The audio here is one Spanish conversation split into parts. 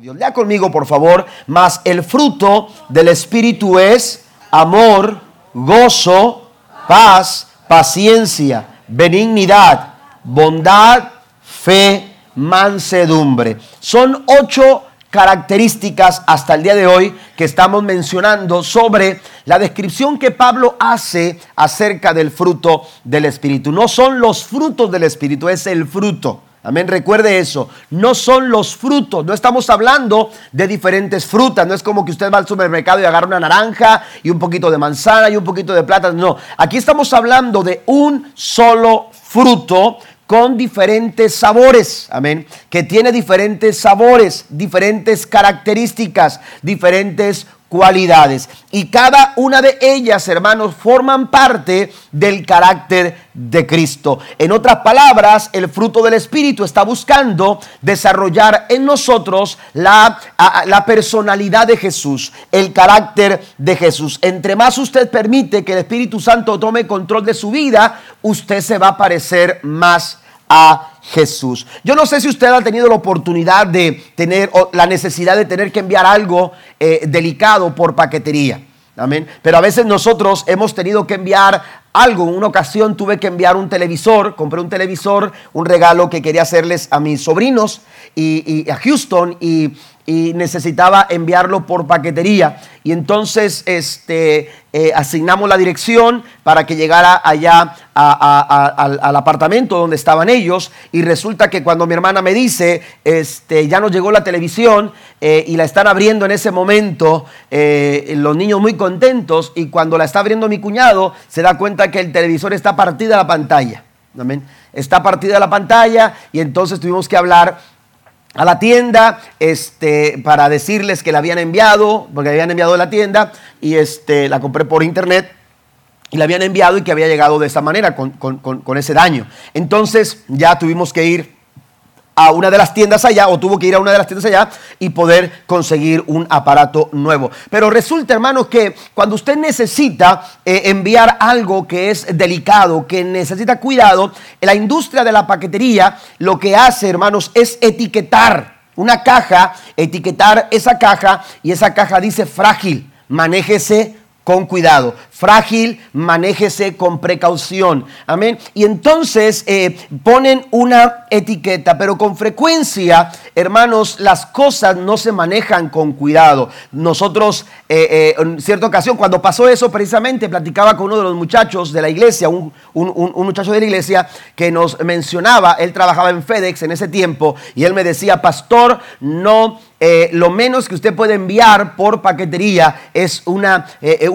Dios. Lea conmigo, por favor. Mas el fruto del Espíritu es amor, gozo, paz, paciencia, benignidad, bondad, fe, mansedumbre. Son ocho características hasta el día de hoy que estamos mencionando sobre la descripción que Pablo hace acerca del fruto del Espíritu. No son los frutos del Espíritu, es el fruto. Amén, recuerde eso. No son los frutos, no estamos hablando de diferentes frutas. No es como que usted va al supermercado y agarra una naranja y un poquito de manzana y un poquito de plátano. No, aquí estamos hablando de un solo fruto con diferentes sabores, amén, que tiene diferentes sabores, diferentes características, diferentes cualidades. Y cada una de ellas, hermanos, forman parte del carácter de Cristo. En otras palabras, el fruto del Espíritu está buscando desarrollar en nosotros la, la personalidad de Jesús, el carácter de Jesús. Entre más usted permite que el Espíritu Santo tome control de su vida, usted se va a parecer más a Jesús. Yo no sé si usted ha tenido la oportunidad de tener o la necesidad de tener que enviar algo eh, delicado por paquetería. Amén. Pero a veces nosotros hemos tenido que enviar algo. En una ocasión tuve que enviar un televisor, compré un televisor, un regalo que quería hacerles a mis sobrinos y, a Houston y, y necesitaba enviarlo por paquetería. Y entonces este, eh, asignamos la dirección para que llegara allá al, apartamento donde estaban ellos. Y resulta que cuando mi hermana me dice, este, ya nos llegó la televisión eh, y la están abriendo en ese momento, eh, los niños muy contentos. Y cuando la está abriendo mi cuñado, se da cuenta que el televisor está partida la pantalla. Amén. Está partida la pantalla y entonces tuvimos que hablar a la tienda este, para decirles que la habían enviado, porque la habían enviado la tienda, y este, la compré por internet, y la habían enviado y que había llegado de esa manera, con, con ese daño. Entonces ya tuvimos que ir a una de las tiendas allá o tuvo que ir a una de las tiendas allá y poder conseguir un aparato nuevo. Pero resulta, hermano, que cuando usted necesita eh, enviar algo que es delicado, que necesita cuidado, la industria de la paquetería lo que hace, hermanos, es etiquetar una caja, etiquetar esa caja y esa caja dice frágil, manéjese con cuidado. Frágil, manéjese con precaución. Amén. Y entonces eh, ponen una etiqueta, pero con frecuencia, hermanos, las cosas no se manejan con cuidado. Nosotros, eh, eh, en cierta ocasión, cuando pasó eso, precisamente platicaba con uno de los muchachos de la iglesia, un, un muchacho de la iglesia que nos mencionaba, él trabajaba en FedEx en ese tiempo, y él me decía, pastor, no eh, lo menos que usted puede enviar por paquetería es una, eh, eh,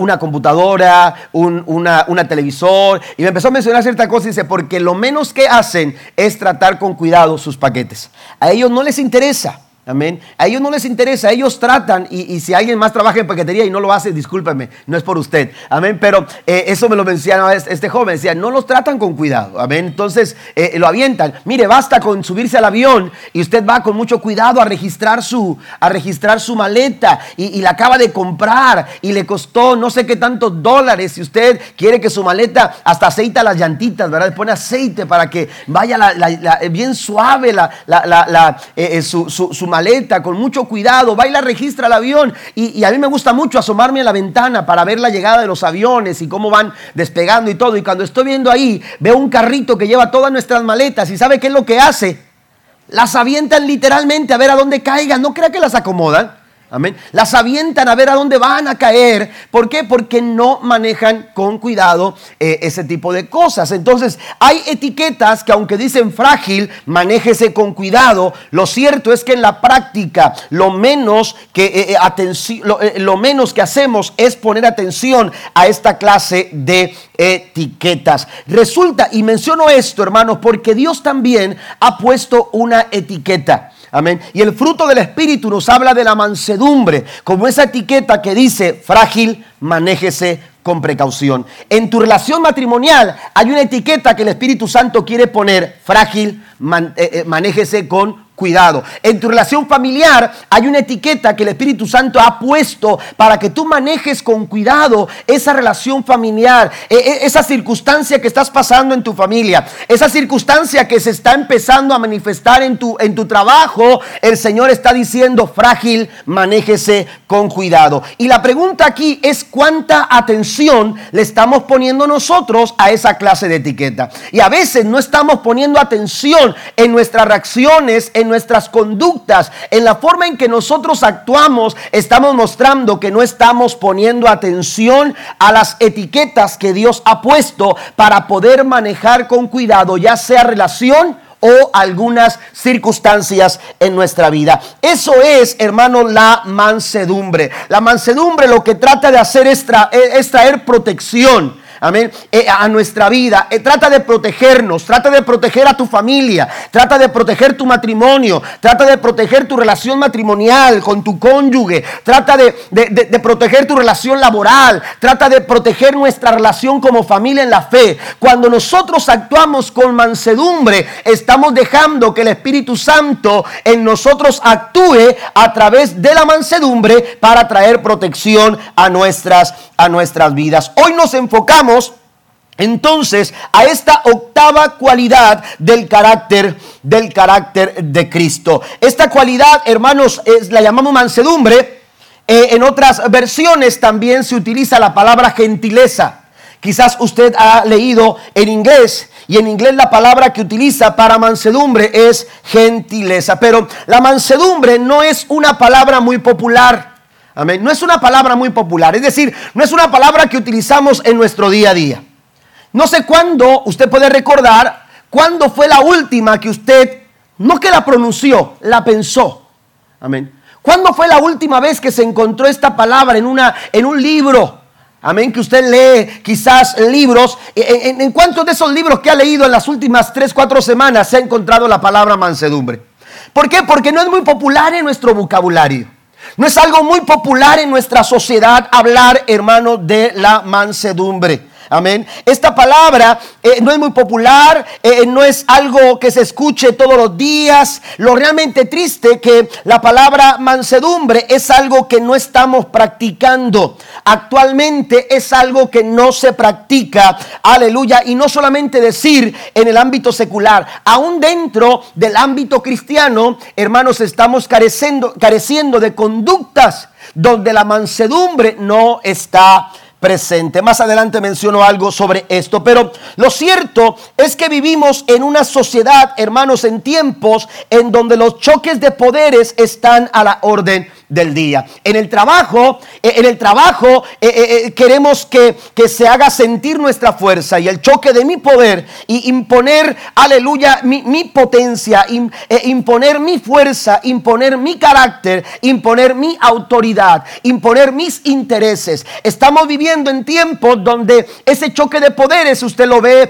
computadora, una, una, televisor. Y me empezó a mencionar cierta cosa y dice, porque lo menos que hacen es tratar con cuidado sus paquetes. A ellos no les interesa. Amén. A ellos no les interesa, ellos tratan, y, si alguien más trabaja en paquetería y no lo hace, discúlpeme, no es por usted. Amén. Pero eh, eso me lo mencionaba este joven, decía, no los tratan con cuidado. Amén. Entonces eh, lo avientan. Mire, basta con subirse al avión y usted va con mucho cuidado a registrar su, a registrar su maleta y, la acaba de comprar y le costó no sé qué tantos dólares. Si usted quiere que su maleta hasta aceita las llantitas, ¿verdad? Pone aceite para que vaya bien suave la, eh, su, su, su maleta con mucho cuidado, va y registra el avión. Y, a mí me gusta mucho asomarme a la ventana para ver la llegada de los aviones y cómo van despegando y todo. Y cuando estoy viendo ahí, veo un carrito que lleva todas nuestras maletas y ¿sabe qué es lo que hace? Las avientan literalmente a ver a dónde caigan. No crea que las acomodan. Amén. Las avientan a ver a dónde van a caer. ¿Por qué? Porque no manejan con cuidado eh, ese tipo de cosas. Entonces, hay etiquetas que aunque dicen frágil, manéjese con cuidado. Lo cierto es que en la práctica lo menos que, eh, eh, lo, menos que hacemos es poner atención a esta clase de etiquetas. Resulta, y menciono esto, hermanos, porque Dios también ha puesto una etiqueta. Amén. Y el fruto del Espíritu nos habla de la mansedumbre, como esa etiqueta que dice frágil, manéjese con precaución. En tu relación matrimonial hay una etiqueta que el Espíritu Santo quiere poner, frágil, eh, eh, manéjese con cuidado. En tu relación familiar hay una etiqueta que el Espíritu Santo ha puesto para que tú manejes con cuidado esa relación familiar, e, e, esa circunstancia que estás pasando en tu familia, esa circunstancia que se está empezando a manifestar en tu, en tu trabajo. El Señor está diciendo, frágil, manéjese con cuidado. Y la pregunta aquí es cuánta atención le estamos poniendo nosotros a esa clase de etiqueta. Y a veces no estamos poniendo atención en nuestras reacciones, en nuestras conductas, en la forma en que nosotros actuamos, estamos mostrando que no estamos poniendo atención a las etiquetas que Dios ha puesto para poder manejar con cuidado, ya sea relación o algunas circunstancias en nuestra vida. Eso es, hermano, la mansedumbre. La mansedumbre lo que trata de hacer es, traer protección amén, eh, a nuestra vida. Eh, trata de protegernos, trata de proteger a tu familia, trata de proteger tu matrimonio, trata de proteger tu relación matrimonial con tu cónyuge, trata de, de proteger tu relación laboral, trata de proteger nuestra relación como familia en la fe. Cuando nosotros actuamos con mansedumbre, estamos dejando que el Espíritu Santo en nosotros actúe a través de la mansedumbre para traer protección a nuestras, a nuestras vidas. Hoy nos enfocamos entonces a esta octava cualidad del carácter del carácter de Cristo. Esta cualidad, hermanos, es, la llamamos mansedumbre. Eh, en otras versiones también se utiliza la palabra gentileza. Quizás usted ha leído en inglés y en inglés la palabra que utiliza para mansedumbre es gentileza. Pero la mansedumbre no es una palabra muy popular. Amén. No es una palabra muy popular, es decir, no es una palabra que utilizamos en nuestro día a día. No sé cuándo usted puede recordar cuándo fue la última que usted, no que la pronunció, la pensó. Amén. ¿Cuándo fue la última vez que se encontró esta palabra en, una, en un libro? Amén, que usted lee quizás libros. ¿En, en cuántos de esos libros que ha leído en las últimas tres, cuatro semanas se ha encontrado la palabra mansedumbre? ¿Por qué? Porque no es muy popular en nuestro vocabulario. No es algo muy popular en nuestra sociedad hablar, hermano, de la mansedumbre. Amén. Esta palabra eh, no es muy popular, eh, no es algo que se escuche todos los días. Lo realmente triste que la palabra mansedumbre es algo que no estamos practicando. Actualmente es algo que no se practica. Aleluya. Y no solamente decir en el ámbito secular, aún dentro del ámbito cristiano, hermanos, estamos careciendo, careciendo de conductas donde la mansedumbre no está presente. Más adelante menciono algo sobre esto, pero lo cierto es que vivimos en una sociedad, hermanos, en tiempos en donde los choques de poderes están a la orden del día. En el trabajo, eh, en el trabajo eh, eh, queremos que, que, se haga sentir nuestra fuerza y el choque de mi poder y imponer, aleluya, mi, potencia, imponer mi fuerza, imponer mi carácter, imponer mi autoridad, imponer mis intereses. Estamos viviendo en tiempos donde ese choque de poderes usted lo ve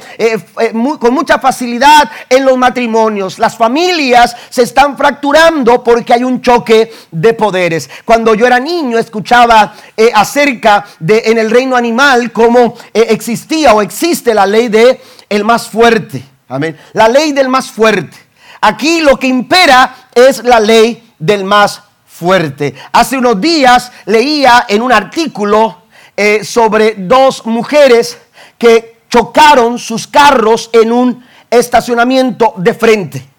con mucha facilidad en los matrimonios. Las familias se están fracturando porque hay un choque de Cuando yo era niño escuchaba eh, acerca de en el reino animal cómo eh, existía o existe la ley de el más fuerte. Amén. La ley del más fuerte. Aquí lo que impera es la ley del más fuerte. Hace unos días leía en un artículo eh, sobre dos mujeres que chocaron sus carros en un estacionamiento de frente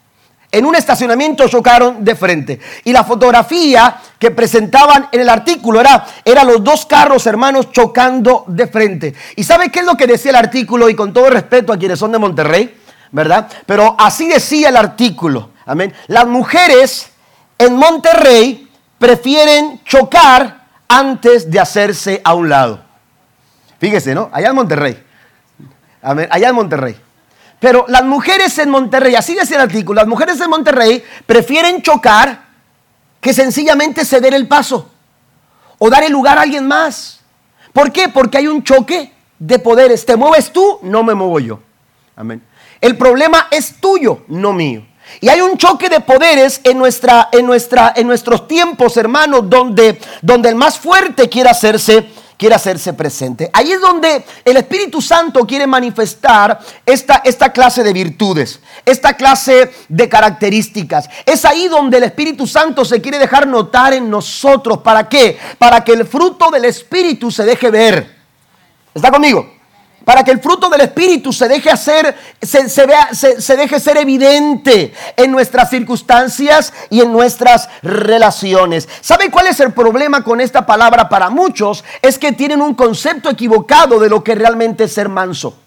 en un estacionamiento chocaron de frente. Y la fotografía que presentaban en el artículo era, era los dos carros hermanos chocando de frente. ¿Y sabe qué es lo que decía el artículo? Y con todo respeto a quienes son de Monterrey, ¿verdad? Pero así decía el artículo. Amén. Las mujeres en Monterrey prefieren chocar antes de hacerse a un lado. Fíjese, ¿no? Allá en Monterrey. Amén. Allá en Monterrey. Pero las mujeres en Monterrey, así decía el artículo, las mujeres en Monterrey prefieren chocar que sencillamente ceder el paso o dar el lugar a alguien más. ¿Por qué? Porque hay un choque de poderes. Te mueves tú, no me muevo yo. Amén. El problema es tuyo, no mío. Y hay un choque de poderes en, nuestra, en, nuestra, en nuestros tiempos, hermanos, donde, donde el más fuerte quiere hacerse quiere hacerse presente. Ahí es donde el Espíritu Santo quiere manifestar esta, esta clase de virtudes, esta clase de características. Es ahí donde el Espíritu Santo se quiere dejar notar en nosotros. ¿Para qué? Para que el fruto del Espíritu se deje ver. ¿Está conmigo? Para que el fruto del Espíritu se deje hacer, se, vea, se, deje ser evidente en nuestras circunstancias y en nuestras relaciones. ¿Saben cuál es el problema con esta palabra para muchos? Es que tienen un concepto equivocado de lo que realmente es ser manso.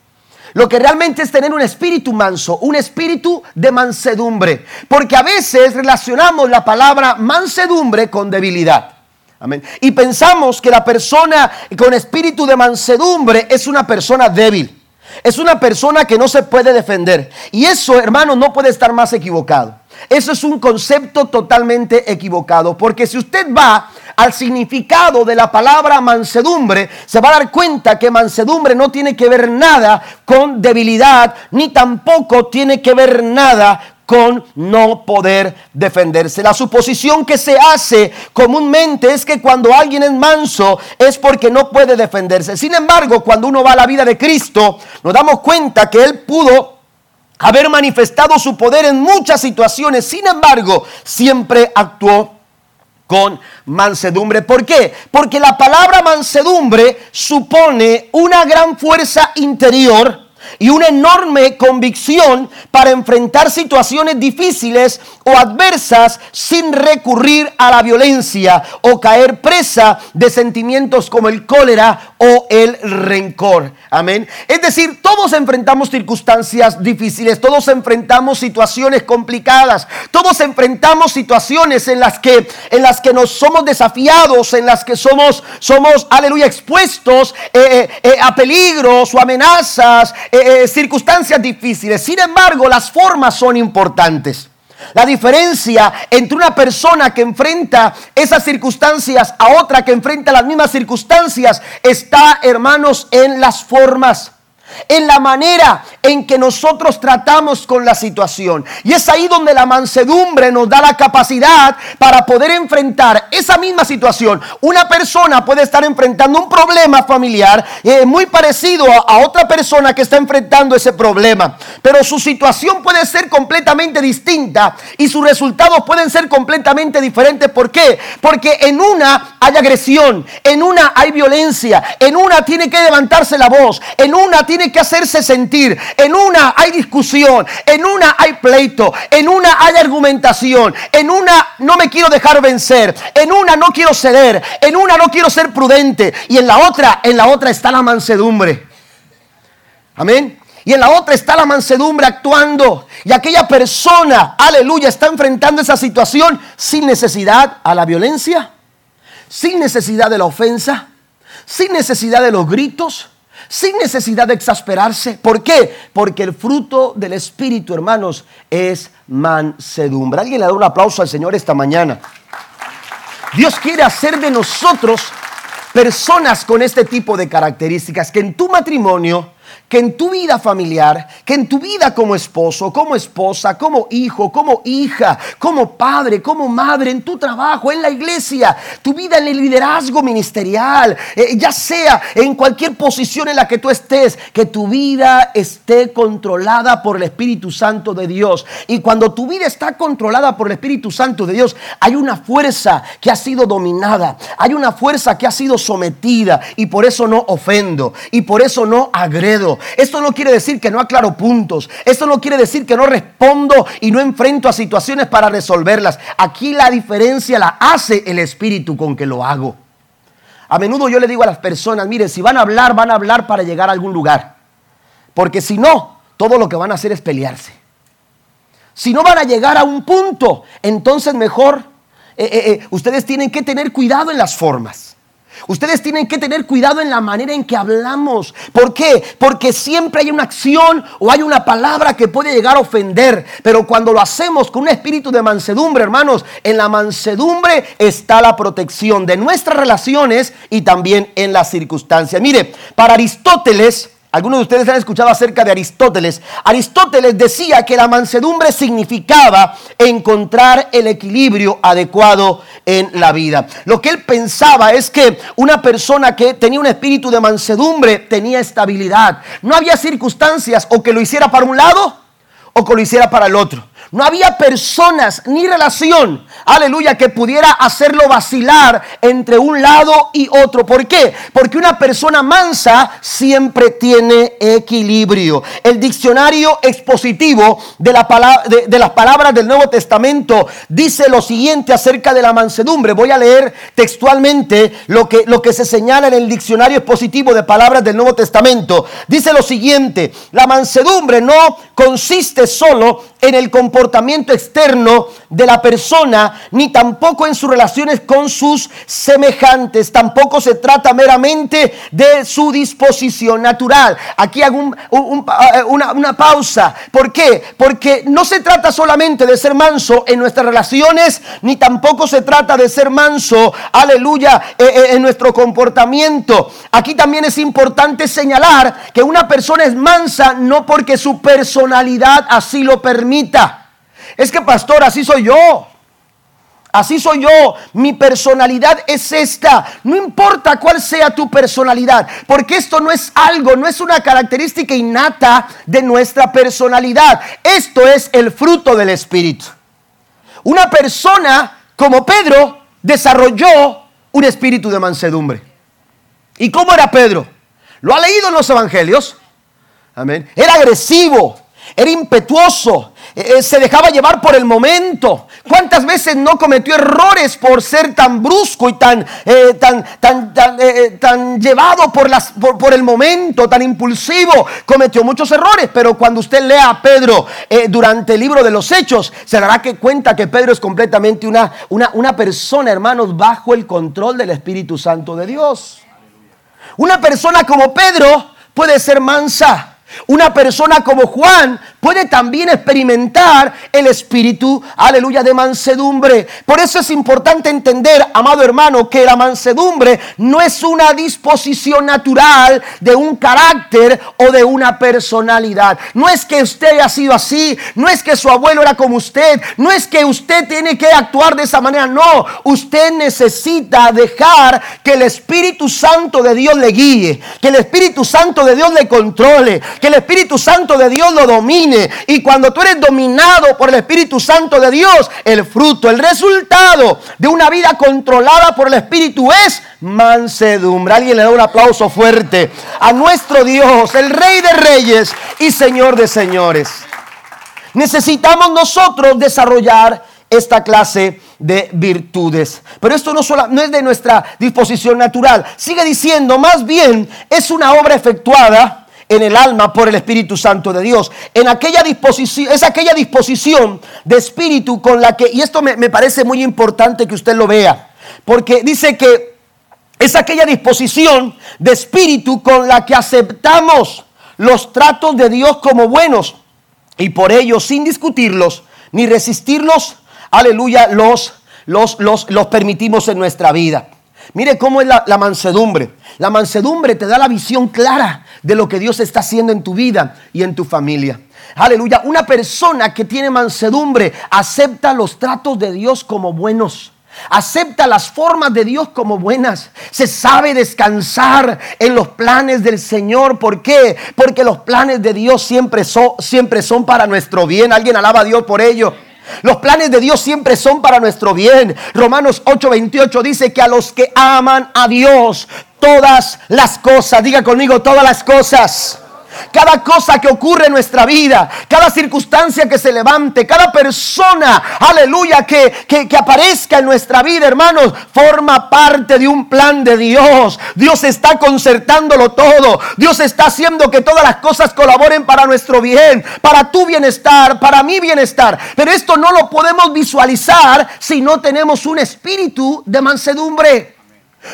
Lo que realmente es tener un espíritu manso, un espíritu de mansedumbre. Porque a veces relacionamos la palabra mansedumbre con debilidad. Y pensamos que la persona con espíritu de mansedumbre es una persona débil. Es una persona que no se puede defender. Y eso, hermano, no puede estar más equivocado. Eso es un concepto totalmente equivocado. Porque si usted va al significado de la palabra mansedumbre, se va a dar cuenta que mansedumbre no tiene que ver nada con debilidad, ni tampoco tiene que ver nada con no poder defenderse. La suposición que se hace comúnmente es que cuando alguien es manso es porque no puede defenderse. Sin embargo, cuando uno va a la vida de Cristo, nos damos cuenta que Él pudo haber manifestado su poder en muchas situaciones. Sin embargo, siempre actuó con mansedumbre. ¿Por qué? Porque la palabra mansedumbre supone una gran fuerza interior y una enorme convicción para enfrentar situaciones difíciles o adversas sin recurrir a la violencia o caer presa de sentimientos como el cólera o el rencor. Amén. Es decir, todos enfrentamos circunstancias difíciles, todos enfrentamos situaciones complicadas, todos enfrentamos situaciones en las que en las que nos somos desafiados, en las que somos somos aleluya expuestos eh, eh, eh, a peligros o amenazas eh, circunstancias difíciles. Sin embargo, las formas son importantes. La diferencia entre una persona que enfrenta esas circunstancias a otra que enfrenta las mismas circunstancias está, hermanos, en las formas en la manera en que nosotros tratamos con la situación. Y es ahí donde la mansedumbre nos da la capacidad para poder enfrentar esa misma situación. Una persona puede estar enfrentando un problema familiar eh, muy parecido a, otra persona que está enfrentando ese problema, pero su situación puede ser completamente distinta y sus resultados pueden ser completamente diferentes. ¿Por qué? Porque en una hay agresión, en una hay violencia, en una tiene que levantarse la voz, en una tiene tiene que hacerse sentir. En una hay discusión, en una hay pleito, en una hay argumentación, en una no me quiero dejar vencer, en una no quiero ceder, en una no quiero ser prudente y en la otra, en la otra está la mansedumbre. Amén. Y en la otra está la mansedumbre actuando. Y aquella persona, aleluya, está enfrentando esa situación sin necesidad a la violencia, sin necesidad de la ofensa, sin necesidad de los gritos, sin necesidad de exasperarse. ¿Por qué? Porque el fruto del Espíritu, hermanos, es mansedumbre. Alguien le da un aplauso al Señor esta mañana. Dios quiere hacer de nosotros personas con este tipo de características, que en tu matrimonio que en tu vida familiar, que en tu vida como esposo, como esposa, como hijo, como hija, como padre, como madre, en tu trabajo, en la iglesia, tu vida en el liderazgo ministerial, eh, ya sea en cualquier posición en la que tú estés, que tu vida esté controlada por el Espíritu Santo de Dios. Y cuando tu vida está controlada por el Espíritu Santo de Dios, hay una fuerza que ha sido dominada, hay una fuerza que ha sido sometida y por eso no ofendo y por eso no agredo esto no quiere decir que no aclaro puntos. Esto no quiere decir que no respondo y no enfrento a situaciones para resolverlas. Aquí la diferencia la hace el Espíritu con que lo hago. A menudo yo le digo a las personas, miren, si van a hablar, van a hablar para llegar a algún lugar. Porque si no, todo lo que van a hacer es pelearse. Si no van a llegar a un punto, entonces mejor eh, eh, eh, ustedes tienen que tener cuidado en las formas. Ustedes tienen que tener cuidado en la manera en que hablamos. ¿Por qué? Porque siempre hay una acción o hay una palabra que puede llegar a ofender. Pero cuando lo hacemos con un espíritu de mansedumbre, hermanos, en la mansedumbre está la protección de nuestras relaciones y también en las circunstancias. Mire, para Aristóteles, Algunos de ustedes han escuchado acerca de Aristóteles. Aristóteles decía que la mansedumbre significaba encontrar el equilibrio adecuado en la vida. Lo que él pensaba es que una persona que tenía un espíritu de mansedumbre tenía estabilidad. No había circunstancias o que lo hiciera para un lado o que lo hiciera para el otro. No había personas ni relación, aleluya, que pudiera hacerlo vacilar entre un lado y otro. ¿Por qué? Porque una persona mansa siempre tiene equilibrio. El diccionario expositivo de, la de, las palabras del Nuevo Testamento dice lo siguiente acerca de la mansedumbre. Voy a leer textualmente lo que, lo que se señala en el diccionario expositivo de palabras del Nuevo Testamento. Dice lo siguiente, la mansedumbre no consiste solo en el comportamiento externo de la persona, ni tampoco en sus relaciones con sus semejantes. Tampoco se trata meramente de su disposición natural. Aquí hago eh, una, una pausa. ¿Por qué? Porque no se trata solamente de ser manso en nuestras relaciones, ni tampoco se trata de ser manso, aleluya, eh, eh, en nuestro comportamiento. Aquí también es importante señalar que una persona es mansa no porque su personalidad así lo permite es que pastor, así soy yo. Así soy yo, mi personalidad es esta. No importa cuál sea tu personalidad, porque esto no es algo, no es una característica innata de nuestra personalidad. Esto es el fruto del Espíritu. Una persona como Pedro desarrolló un espíritu de mansedumbre. ¿Y cómo era Pedro? ¿Lo ha leído en los evangelios? Amén. Era agresivo, era impetuoso, eh, eh, se dejaba llevar por el momento. ¿Cuántas veces no cometió errores por ser tan brusco y tan, eh, tan, tan, tan, llevado por, las, por, el momento, tan impulsivo? Cometió muchos errores, pero cuando usted lea a Pedro durante el libro de los Hechos, se dará que cuenta que Pedro es completamente una, una, una persona, hermanos, bajo el control del Espíritu Santo de Dios. Una persona como Pedro puede ser mansa. Una persona como Juan puede también experimentar el espíritu, aleluya, de mansedumbre. Por eso es importante entender, amado hermano, que la mansedumbre no es una disposición natural de un carácter o de una personalidad. No es que usted haya sido así, no es que su abuelo era como usted, no es que usted tiene que actuar de esa manera, no. Usted necesita dejar que el Espíritu Santo de Dios le guíe, que el Espíritu Santo de Dios le controle, que el Espíritu Santo de Dios lo domine. Y cuando tú eres dominado por el Espíritu Santo de Dios, el fruto, el resultado de una vida controlada por el Espíritu es mansedumbre. Alguien le da un aplauso fuerte a nuestro Dios, el Rey de Reyes y Señor de Señores. Necesitamos nosotros desarrollar esta clase de virtudes. Pero esto no, solo, no es de nuestra disposición natural. Sigue diciendo, más bien es una obra efectuada en el alma por el Espíritu Santo de Dios. En aquella disposición, es aquella disposición de espíritu con la que, y esto me, me parece muy importante que usted lo vea, porque dice que es aquella disposición de espíritu con la que aceptamos los tratos de Dios como buenos y por ello sin discutirlos ni resistirlos, aleluya, los, los, los, los permitimos en nuestra vida. Mire cómo es la, mansedumbre. La mansedumbre te da la visión clara de lo que Dios está haciendo en tu vida y en tu familia. Aleluya. Una persona que tiene mansedumbre acepta los tratos de Dios como buenos. Acepta las formas de Dios como buenas. Se sabe descansar en los planes del Señor. ¿Por qué? Porque los planes de Dios siempre son, siempre son para nuestro bien. Alguien alaba a Dios por ello. Los planes de Dios siempre son para nuestro bien. Romanos 8:28 dice que a los que aman a Dios, todas las cosas, diga conmigo, todas las cosas cada cosa que ocurre en nuestra vida, cada circunstancia que se levante, cada persona, aleluya, que, que, aparezca en nuestra vida, hermanos, forma parte de un plan de Dios. Dios está concertándolo todo. Dios está haciendo que todas las cosas colaboren para nuestro bien, para tu bienestar, para mi bienestar. Pero esto no lo podemos visualizar si no tenemos un espíritu de mansedumbre.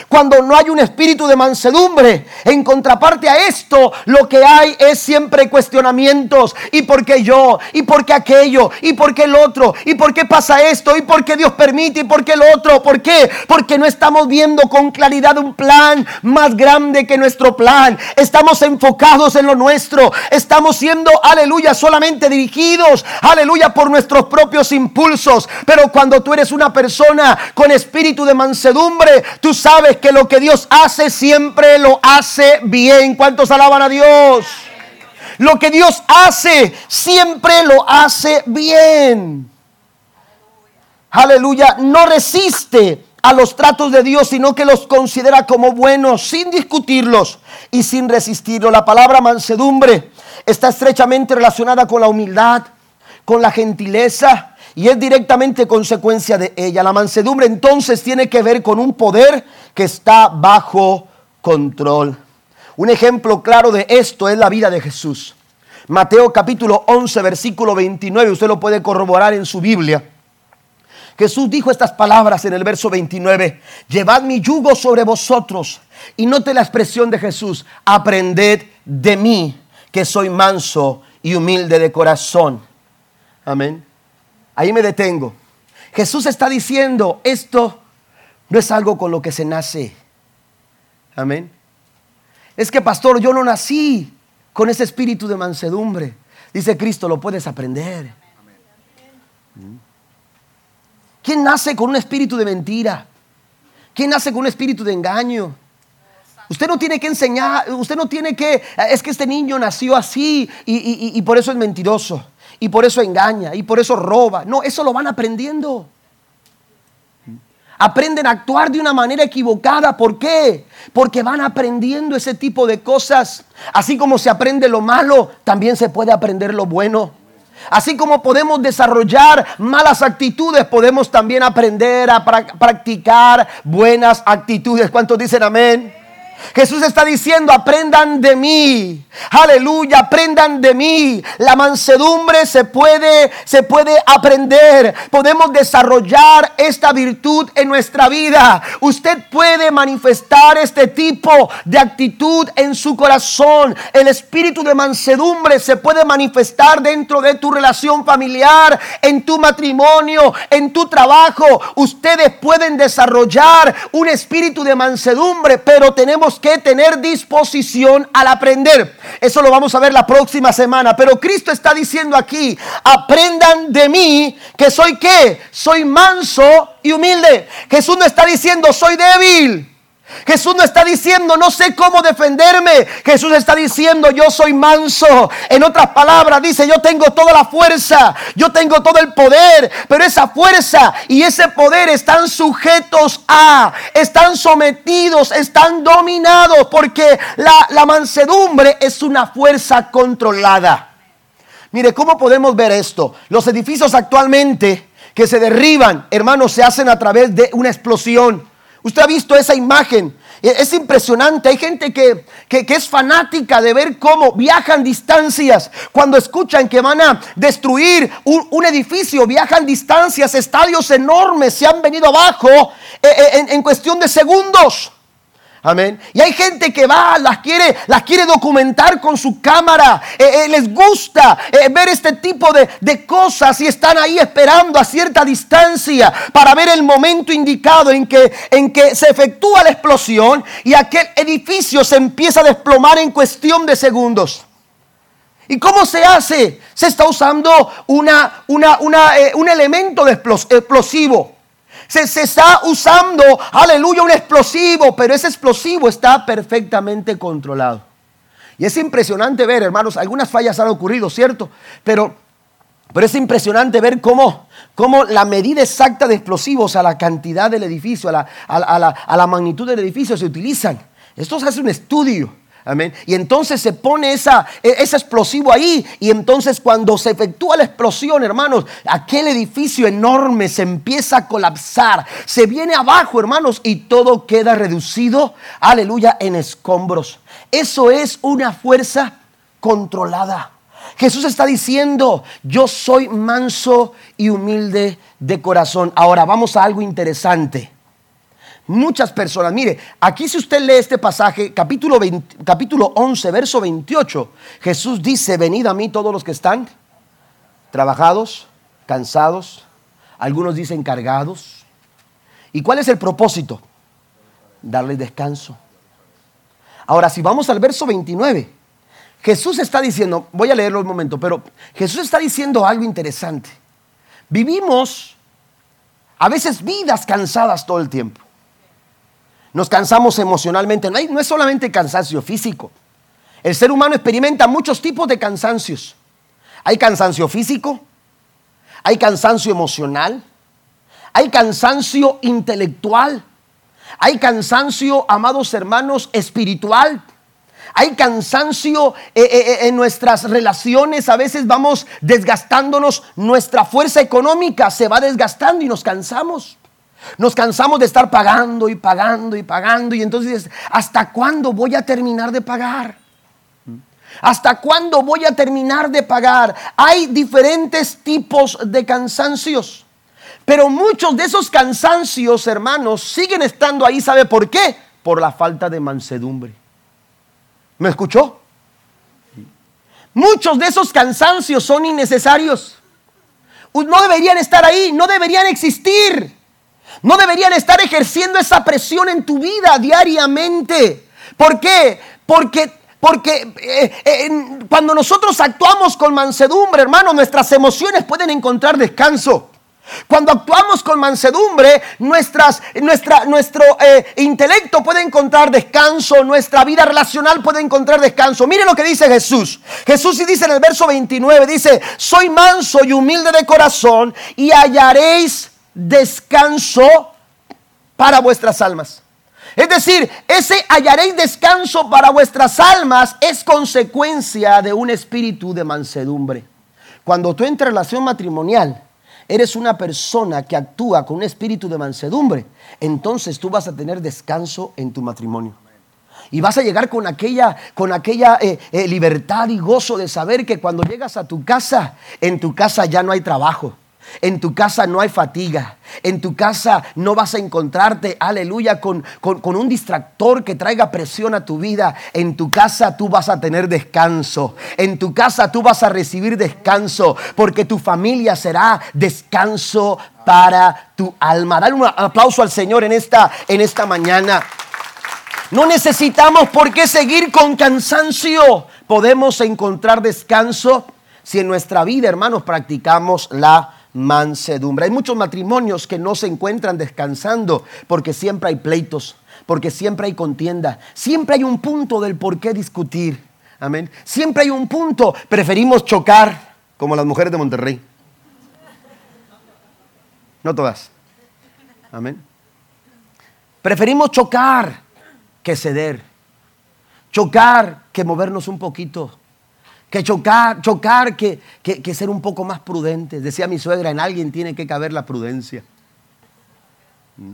Cuando no hay un espíritu de mansedumbre. En contraparte a esto, lo que hay es siempre cuestionamientos. ¿Y por qué yo? ¿Y por qué aquello? ¿Y por qué el otro? ¿Y por qué pasa esto? ¿Y por qué Dios permite? ¿Y por qué el otro? ¿Por qué? Porque no estamos viendo con claridad un plan más grande que nuestro plan. Estamos enfocados en lo nuestro. Estamos siendo, aleluya, solamente dirigidos, aleluya, por nuestros propios impulsos. Pero cuando tú eres una persona con espíritu de mansedumbre, tú sabes que lo que Dios hace siempre lo hace bien. ¿Cuántos alaban a Dios? Lo que Dios hace siempre lo hace bien. Aleluya. No resiste a los tratos de Dios, sino que los considera como buenos, sin discutirlos y sin resistirlos. La palabra mansedumbre está estrechamente relacionada con la humildad, con la gentileza, y es directamente consecuencia de ella. La mansedumbre entonces tiene que ver con un poder que está bajo control. Un ejemplo claro de esto es la vida de Jesús. Mateo capítulo 11, versículo 29, usted lo puede corroborar en su Biblia. Jesús dijo estas palabras en el verso 29, llevad mi yugo sobre vosotros. Y note la expresión de Jesús, aprended de mí, que soy manso y humilde de corazón. Amén. Ahí me detengo. Jesús está diciendo, esto no es algo con lo que se nace. Amén. Es que, pastor, yo no nací con ese espíritu de mansedumbre. Dice Cristo, lo puedes aprender. ¿Quién nace con un espíritu de mentira? ¿Quién nace con un espíritu de engaño? Usted no tiene que enseñar, usted no tiene que, es que este niño nació así y, y por eso es mentiroso y por eso engaña y por eso roba. No, eso lo van aprendiendo. Aprenden a actuar de una manera equivocada. ¿Por qué? Porque van aprendiendo ese tipo de cosas. Así como se aprende lo malo, también se puede aprender lo bueno. Así como podemos desarrollar malas actitudes, podemos también aprender a practicar buenas actitudes. ¿Cuántos dicen amén? Jesús está diciendo, aprendan de mí. Aleluya, aprendan de mí. La mansedumbre se puede se puede aprender. Podemos desarrollar esta virtud en nuestra vida. Usted puede manifestar este tipo de actitud en su corazón. El espíritu de mansedumbre se puede manifestar dentro de tu relación familiar, en tu matrimonio, en tu trabajo. Ustedes pueden desarrollar un espíritu de mansedumbre, pero tenemos que tener disposición al aprender. Eso lo vamos a ver la próxima semana. Pero Cristo está diciendo aquí, aprendan de mí que soy qué? Soy manso y humilde. Jesús no está diciendo soy débil. Jesús no está diciendo, no sé cómo defenderme. Jesús está diciendo, yo soy manso. En otras palabras, dice, yo tengo toda la fuerza, yo tengo todo el poder, pero esa fuerza y ese poder están sujetos a, están sometidos, están dominados, porque la, la mansedumbre es una fuerza controlada. Mire, ¿cómo podemos ver esto? Los edificios actualmente que se derriban, hermanos, se hacen a través de una explosión. Usted ha visto esa imagen. E, es impresionante. Hay gente que, es fanática de ver cómo viajan distancias. Cuando escuchan que van a destruir un, edificio, viajan distancias, estadios enormes se han venido abajo eh, eh, en cuestión de segundos. Amén. Y hay gente que va, las quiere, las quiere documentar con su cámara. Eh, eh, les gusta eh, ver este tipo de, de, cosas y están ahí esperando a cierta distancia para ver el momento indicado en que, en que se efectúa la explosión y aquel edificio se empieza a desplomar en cuestión de segundos. ¿Y cómo se hace? Se está usando una, una, un elemento de explosivo. Se, está usando, aleluya, un explosivo, pero ese explosivo está perfectamente controlado. Y es impresionante ver, hermanos, algunas fallas han ocurrido, ¿cierto? Pero, pero es impresionante ver cómo, cómo la medida exacta de explosivos a la cantidad del edificio, a la, a la magnitud del edificio se utilizan. Esto se hace un estudio. Amén. Y entonces se pone esa, e, ese explosivo ahí. Y entonces cuando se efectúa la explosión, hermanos, aquel edificio enorme se empieza a colapsar. Se viene abajo, hermanos, y todo queda reducido, aleluya, en escombros. Eso es una fuerza controlada. Jesús está diciendo, yo soy manso y humilde de corazón. Ahora vamos a algo interesante. Muchas personas. Mire, aquí si usted lee este pasaje, capítulo, capítulo 11, verso 28, Jesús dice, venid a mí todos los que están trabajados, cansados, algunos dicen cargados. ¿Y cuál es el propósito? Darles descanso. Ahora, si vamos al verso 29, Jesús está diciendo, voy a leerlo un momento, pero Jesús está diciendo algo interesante. Vivimos a veces vidas cansadas todo el tiempo. Nos cansamos emocionalmente. No, hay, no es solamente cansancio físico. El ser humano experimenta muchos tipos de cansancios. Hay cansancio físico, hay cansancio emocional, hay cansancio intelectual, hay cansancio, amados hermanos, espiritual. Hay cansancio eh, eh, eh, en nuestras relaciones. A veces vamos desgastándonos. Nuestra fuerza económica se va desgastando y nos cansamos. Nos cansamos de estar pagando y pagando y pagando. Y entonces, ¿hasta cuándo voy a terminar de pagar? ¿Hasta cuándo voy a terminar de pagar? Hay diferentes tipos de cansancios. Pero muchos de esos cansancios, hermanos, siguen estando ahí. ¿Sabe por qué? Por la falta de mansedumbre. ¿Me escuchó? Muchos de esos cansancios son innecesarios. No deberían estar ahí, no deberían existir. No deberían estar ejerciendo esa presión en tu vida diariamente. ¿Por qué? Porque porque eh, eh, cuando nosotros actuamos con mansedumbre, hermano, nuestras emociones pueden encontrar descanso. Cuando actuamos con mansedumbre, nuestras, nuestra, nuestro eh, intelecto puede encontrar descanso, nuestra vida relacional puede encontrar descanso. Mire lo que dice Jesús. Jesús dice en el verso 29, dice, soy manso y humilde de corazón y hallaréis descanso para vuestras almas. Es decir, ese hallaréis descanso para vuestras almas es consecuencia de un espíritu de mansedumbre. Cuando tú entras en relación matrimonial, eres una persona que actúa con un espíritu de mansedumbre, entonces tú vas a tener descanso en tu matrimonio. Y vas a llegar con aquella, con aquella eh, eh, libertad y gozo de saber que cuando llegas a tu casa, en tu casa ya no hay trabajo. En tu casa no hay fatiga. En tu casa no vas a encontrarte, aleluya, con, con, un distractor que traiga presión a tu vida. En tu casa tú vas a tener descanso. En tu casa tú vas a recibir descanso. Porque tu familia será descanso para tu alma. Dale un aplauso al Señor en esta, en esta mañana. No necesitamos por qué seguir con cansancio. Podemos encontrar descanso si en nuestra vida, hermanos, practicamos la mansedumbre. Hay muchos matrimonios que no se encuentran descansando porque siempre hay pleitos, porque siempre hay contienda, siempre hay un punto del por qué discutir. Amén. Siempre hay un punto. Preferimos chocar como las mujeres de Monterrey. No todas. Amén. Preferimos chocar que ceder. Chocar que movernos un poquito que chocar, chocar, que, que, ser un poco más prudentes. Decía mi suegra, en alguien tiene que caber la prudencia. ¿Mm?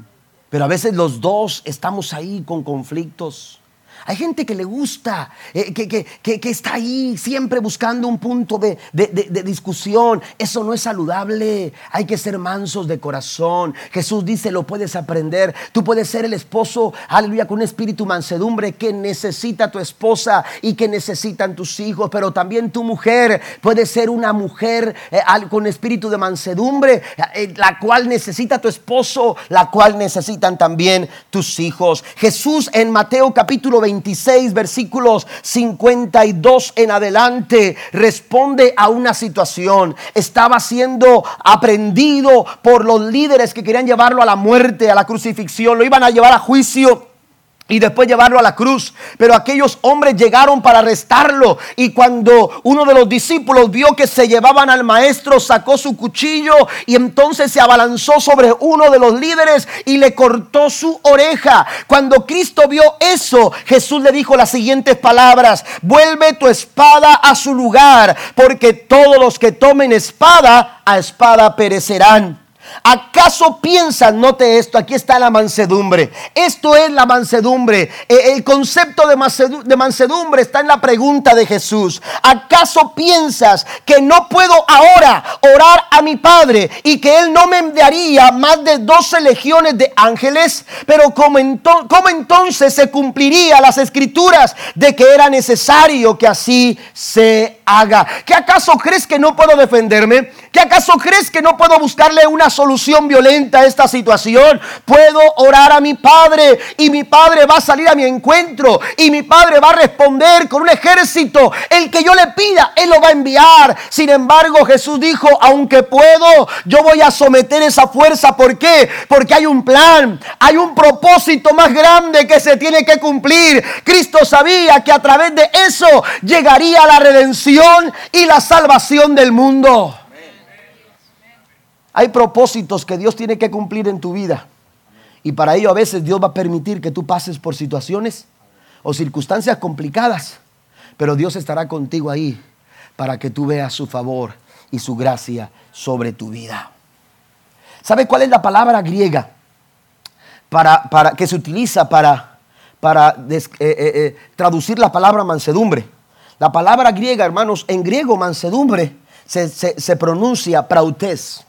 Pero a veces los dos estamos ahí con conflictos. Hay gente que le gusta, eh, que, está ahí siempre buscando un punto de, discusión. Eso no es saludable. Hay que ser mansos de corazón. Jesús dice, lo puedes aprender. Tú puedes ser el esposo, aleluya, con un espíritu mansedumbre que necesita tu esposa y que necesitan tus hijos. Pero también tu mujer puede ser una mujer eh, con espíritu de mansedumbre, eh, la cual necesita tu esposo, la cual necesitan también tus hijos. Jesús en Mateo capítulo 20 26, versículos 52 en adelante, responde a una situación. Estaba siendo aprendido por los líderes que querían llevarlo a la muerte, a la crucifixión, lo iban a llevar a juicio y después llevarlo a la cruz. Pero aquellos hombres llegaron para arrestarlo y cuando uno de los discípulos vio que se llevaban al maestro, sacó su cuchillo y entonces se abalanzó sobre uno de los líderes y le cortó su oreja. Cuando Cristo vio eso, Jesús le dijo las siguientes palabras, vuelve tu espada a su lugar, porque todos los que tomen espada, a espada perecerán. ¿Acaso piensan, note esto, aquí está la mansedumbre? Esto es la mansedumbre. E, el concepto de mansedumbre está en la pregunta de Jesús. ¿Acaso piensas que no puedo ahora orar a mi Padre y que Él no me enviaría más de 12 legiones de ángeles? Pero ¿cómo, entonces se cumpliría las escrituras de que era necesario que así se haga? ¿Qué acaso crees que no puedo defenderme? ¿Qué acaso crees que no puedo buscarle una solución violenta a esta situación? Puedo orar a mi Padre y mi Padre va a salir a mi encuentro y mi Padre va a responder con un ejército. El que yo le pida, Él lo va a enviar. Sin embargo, Jesús dijo, aunque puedo, yo voy a someter esa fuerza. ¿Por qué? Porque hay un plan, hay un propósito más grande que se tiene que cumplir. Cristo sabía que a través de eso llegaría la redención y la salvación del mundo. Hay propósitos que Dios tiene que cumplir en tu vida. Y para ello a veces Dios va a permitir que tú pases por situaciones o circunstancias complicadas. Pero Dios estará contigo ahí para que tú veas su favor y su gracia sobre tu vida. ¿Sabe cuál es la palabra griega para, para que se utiliza para, para eh, eh, eh, traducir la palabra mansedumbre? La palabra griega, hermanos, en griego mansedumbre se, se pronuncia prautes.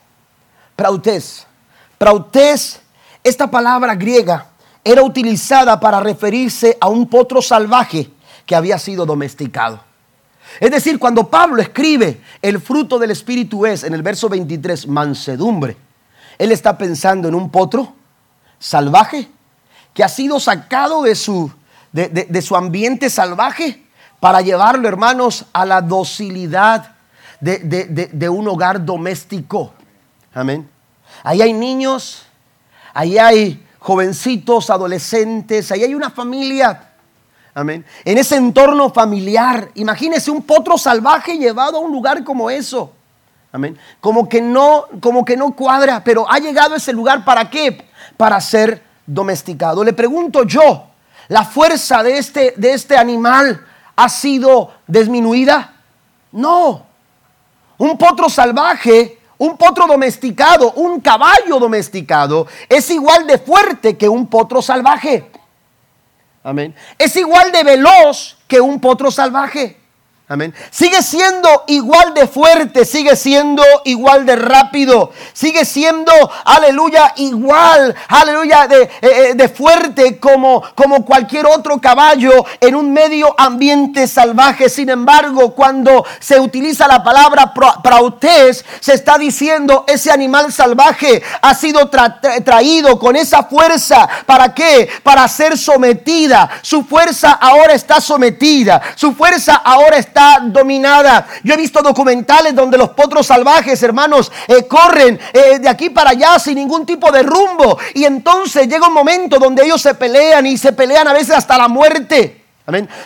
Prautes. Esta palabra griega era utilizada para referirse a un potro salvaje que había sido domesticado. Es decir, cuando Pablo escribe el fruto del Espíritu es en el verso 23, mansedumbre, él está pensando en un potro salvaje que ha sido sacado de su, de, su ambiente salvaje para llevarlo, hermanos, a la docilidad de un hogar doméstico. Amén. Ahí hay niños, ahí hay jovencitos, adolescentes, ahí hay una familia. Amén. En ese entorno familiar, imagínese un potro salvaje llevado a un lugar como eso. Amén. Como que no, como que no cuadra, pero ha llegado a ese lugar para qué? Para ser domesticado. Le pregunto yo, ¿la fuerza de este, de este animal ha sido disminuida? No. Un potro salvaje un potro domesticado, un caballo domesticado, es igual de fuerte que un potro salvaje. Amén. Es igual de veloz que un potro salvaje. Amén. Sigue siendo igual de fuerte, sigue siendo igual de rápido, sigue siendo, aleluya, igual, aleluya, de, eh, eh, de, fuerte como, como cualquier otro caballo en un medio ambiente salvaje. Sin embargo, cuando se utiliza la palabra prautes, se está diciendo ese animal salvaje ha sido traído con esa fuerza. ¿Para qué? Para ser sometida. Su fuerza ahora está sometida. Su fuerza ahora está dominada. Yo he visto documentales donde los potros salvajes, hermanos, eh, corren eh, de aquí para allá sin ningún tipo de rumbo. Y entonces llega un momento donde ellos se pelean y se pelean a veces hasta la muerte.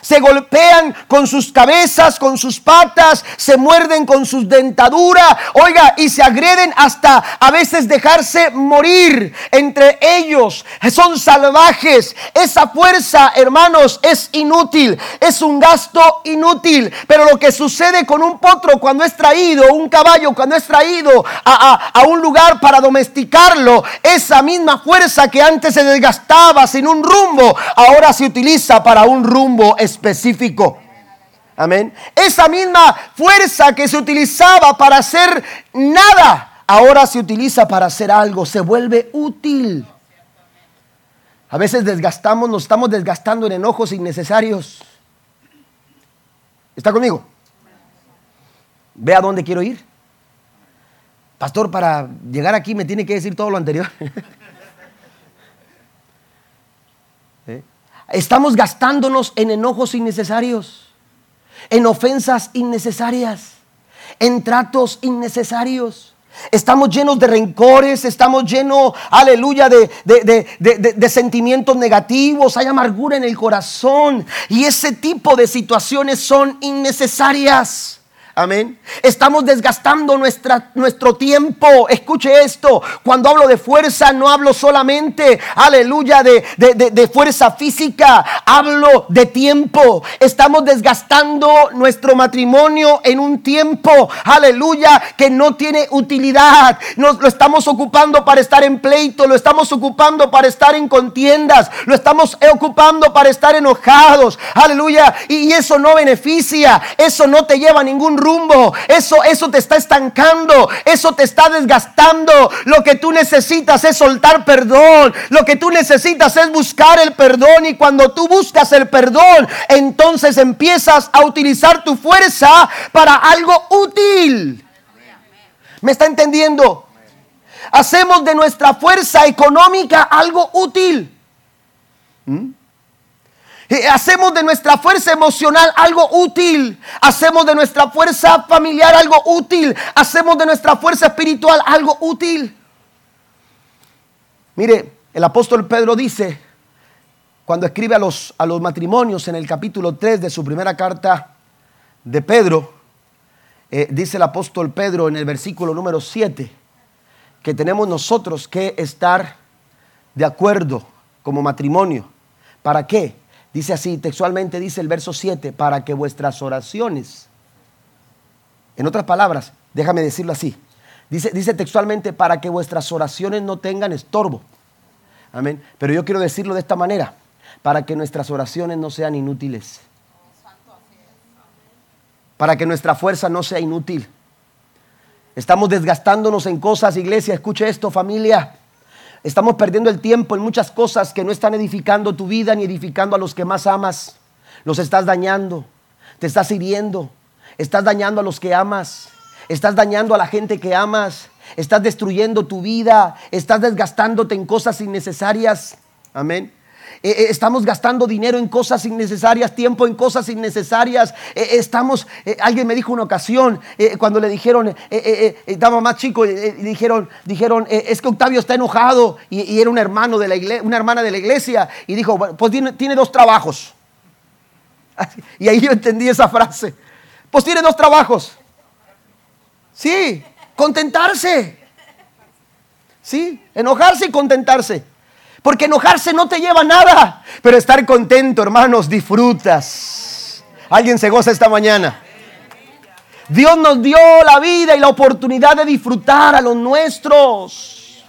Se golpean con sus cabezas, con sus patas, se muerden con sus dentaduras, oiga, y se agreden hasta a veces dejarse morir entre ellos. Son salvajes. Esa fuerza, hermanos, es inútil, es un gasto inútil. Pero lo que sucede con un potro cuando es traído, un caballo cuando es traído a, a un lugar para domesticarlo, esa misma fuerza que antes se desgastaba sin un rumbo, ahora se utiliza para un rumbo específico. Amén. Esa misma fuerza que se utilizaba para hacer nada, ahora se utiliza para hacer algo, se vuelve útil. A veces desgastamos, nos estamos desgastando en enojos innecesarios. ¿Está conmigo? Ve a dónde quiero ir. Pastor, para llegar aquí me tiene que decir todo lo anterior. Estamos gastándonos en enojos innecesarios, en ofensas innecesarias, en tratos innecesarios. Estamos llenos de rencores, estamos llenos, aleluya, de, de, sentimientos negativos, hay amargura en el corazón y ese tipo de situaciones son innecesarias. Amén. Estamos desgastando nuestra, nuestro tiempo. Escuche esto. Cuando hablo de fuerza, no hablo solamente, aleluya, de, de, fuerza física. Hablo de tiempo. Estamos desgastando nuestro matrimonio en un tiempo, aleluya, que no tiene utilidad. Nos lo estamos ocupando para estar en pleito. Lo estamos ocupando para estar en contiendas. Lo estamos ocupando para estar enojados. Aleluya. Y, y eso no beneficia. Eso no te lleva a ningún rumbo. Eso, eso te está estancando. Eso te está desgastando. Lo que tú necesitas es soltar perdón. Lo que tú necesitas es buscar el perdón. Y cuando tú buscas el perdón, entonces empiezas a utilizar tu fuerza para algo útil. ¿Me está entendiendo? Hacemos de nuestra fuerza económica algo útil. ¿Mm? Eh, hacemos de nuestra fuerza emocional algo útil. Hacemos de nuestra fuerza familiar algo útil. Hacemos de nuestra fuerza espiritual algo útil. Mire, el apóstol Pedro dice, cuando escribe a los, a los matrimonios en el capítulo 3 de su primera carta de Pedro, eh, dice el apóstol Pedro en el versículo número 7, que tenemos nosotros que estar de acuerdo como matrimonio. ¿Para qué? Dice así, textualmente dice el verso 7, para que vuestras oraciones, en otras palabras, déjame decirlo así, dice, dice textualmente, para que vuestras oraciones no tengan estorbo. Amén. Pero yo quiero decirlo de esta manera, para que nuestras oraciones no sean inútiles. Para que nuestra fuerza no sea inútil. Estamos desgastándonos en cosas, iglesia, escuche esto, familia. Estamos perdiendo el tiempo en muchas cosas que no están edificando tu vida ni edificando a los que más amas. Los estás dañando, te estás hiriendo, estás dañando a los que amas, estás dañando a la gente que amas, estás destruyendo tu vida, estás desgastándote en cosas innecesarias. Amén. Eh, eh, estamos gastando dinero en cosas innecesarias, tiempo en cosas innecesarias. Eh, estamos, alguien me dijo una ocasión, cuando le dijeron, estaba más chico, dijeron, dijeron es que Octavio está enojado y, era un hermano de la iglesia, una hermana de la iglesia, y dijo, pues tiene, tiene dos trabajos. Y ahí yo entendí esa frase. Pues tiene dos trabajos. Sí, contentarse. Sí, enojarse y contentarse. Porque enojarse no te lleva nada. Pero estar contento, hermanos, disfrutas. ¿Alguien se goza esta mañana? Dios nos dio la vida y la oportunidad de disfrutar a los nuestros.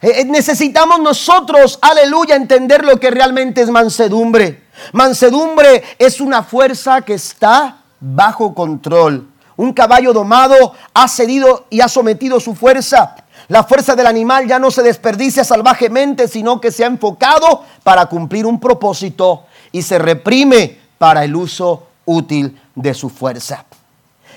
Eh, eh, necesitamos nosotros, aleluya, entender lo que realmente es mansedumbre. Mansedumbre es una fuerza que está bajo control. Un caballo domado ha cedido y ha sometido su fuerza la fuerza del animal ya no se desperdicia salvajemente, sino que se ha enfocado para cumplir un propósito y se reprime para el uso útil de su fuerza.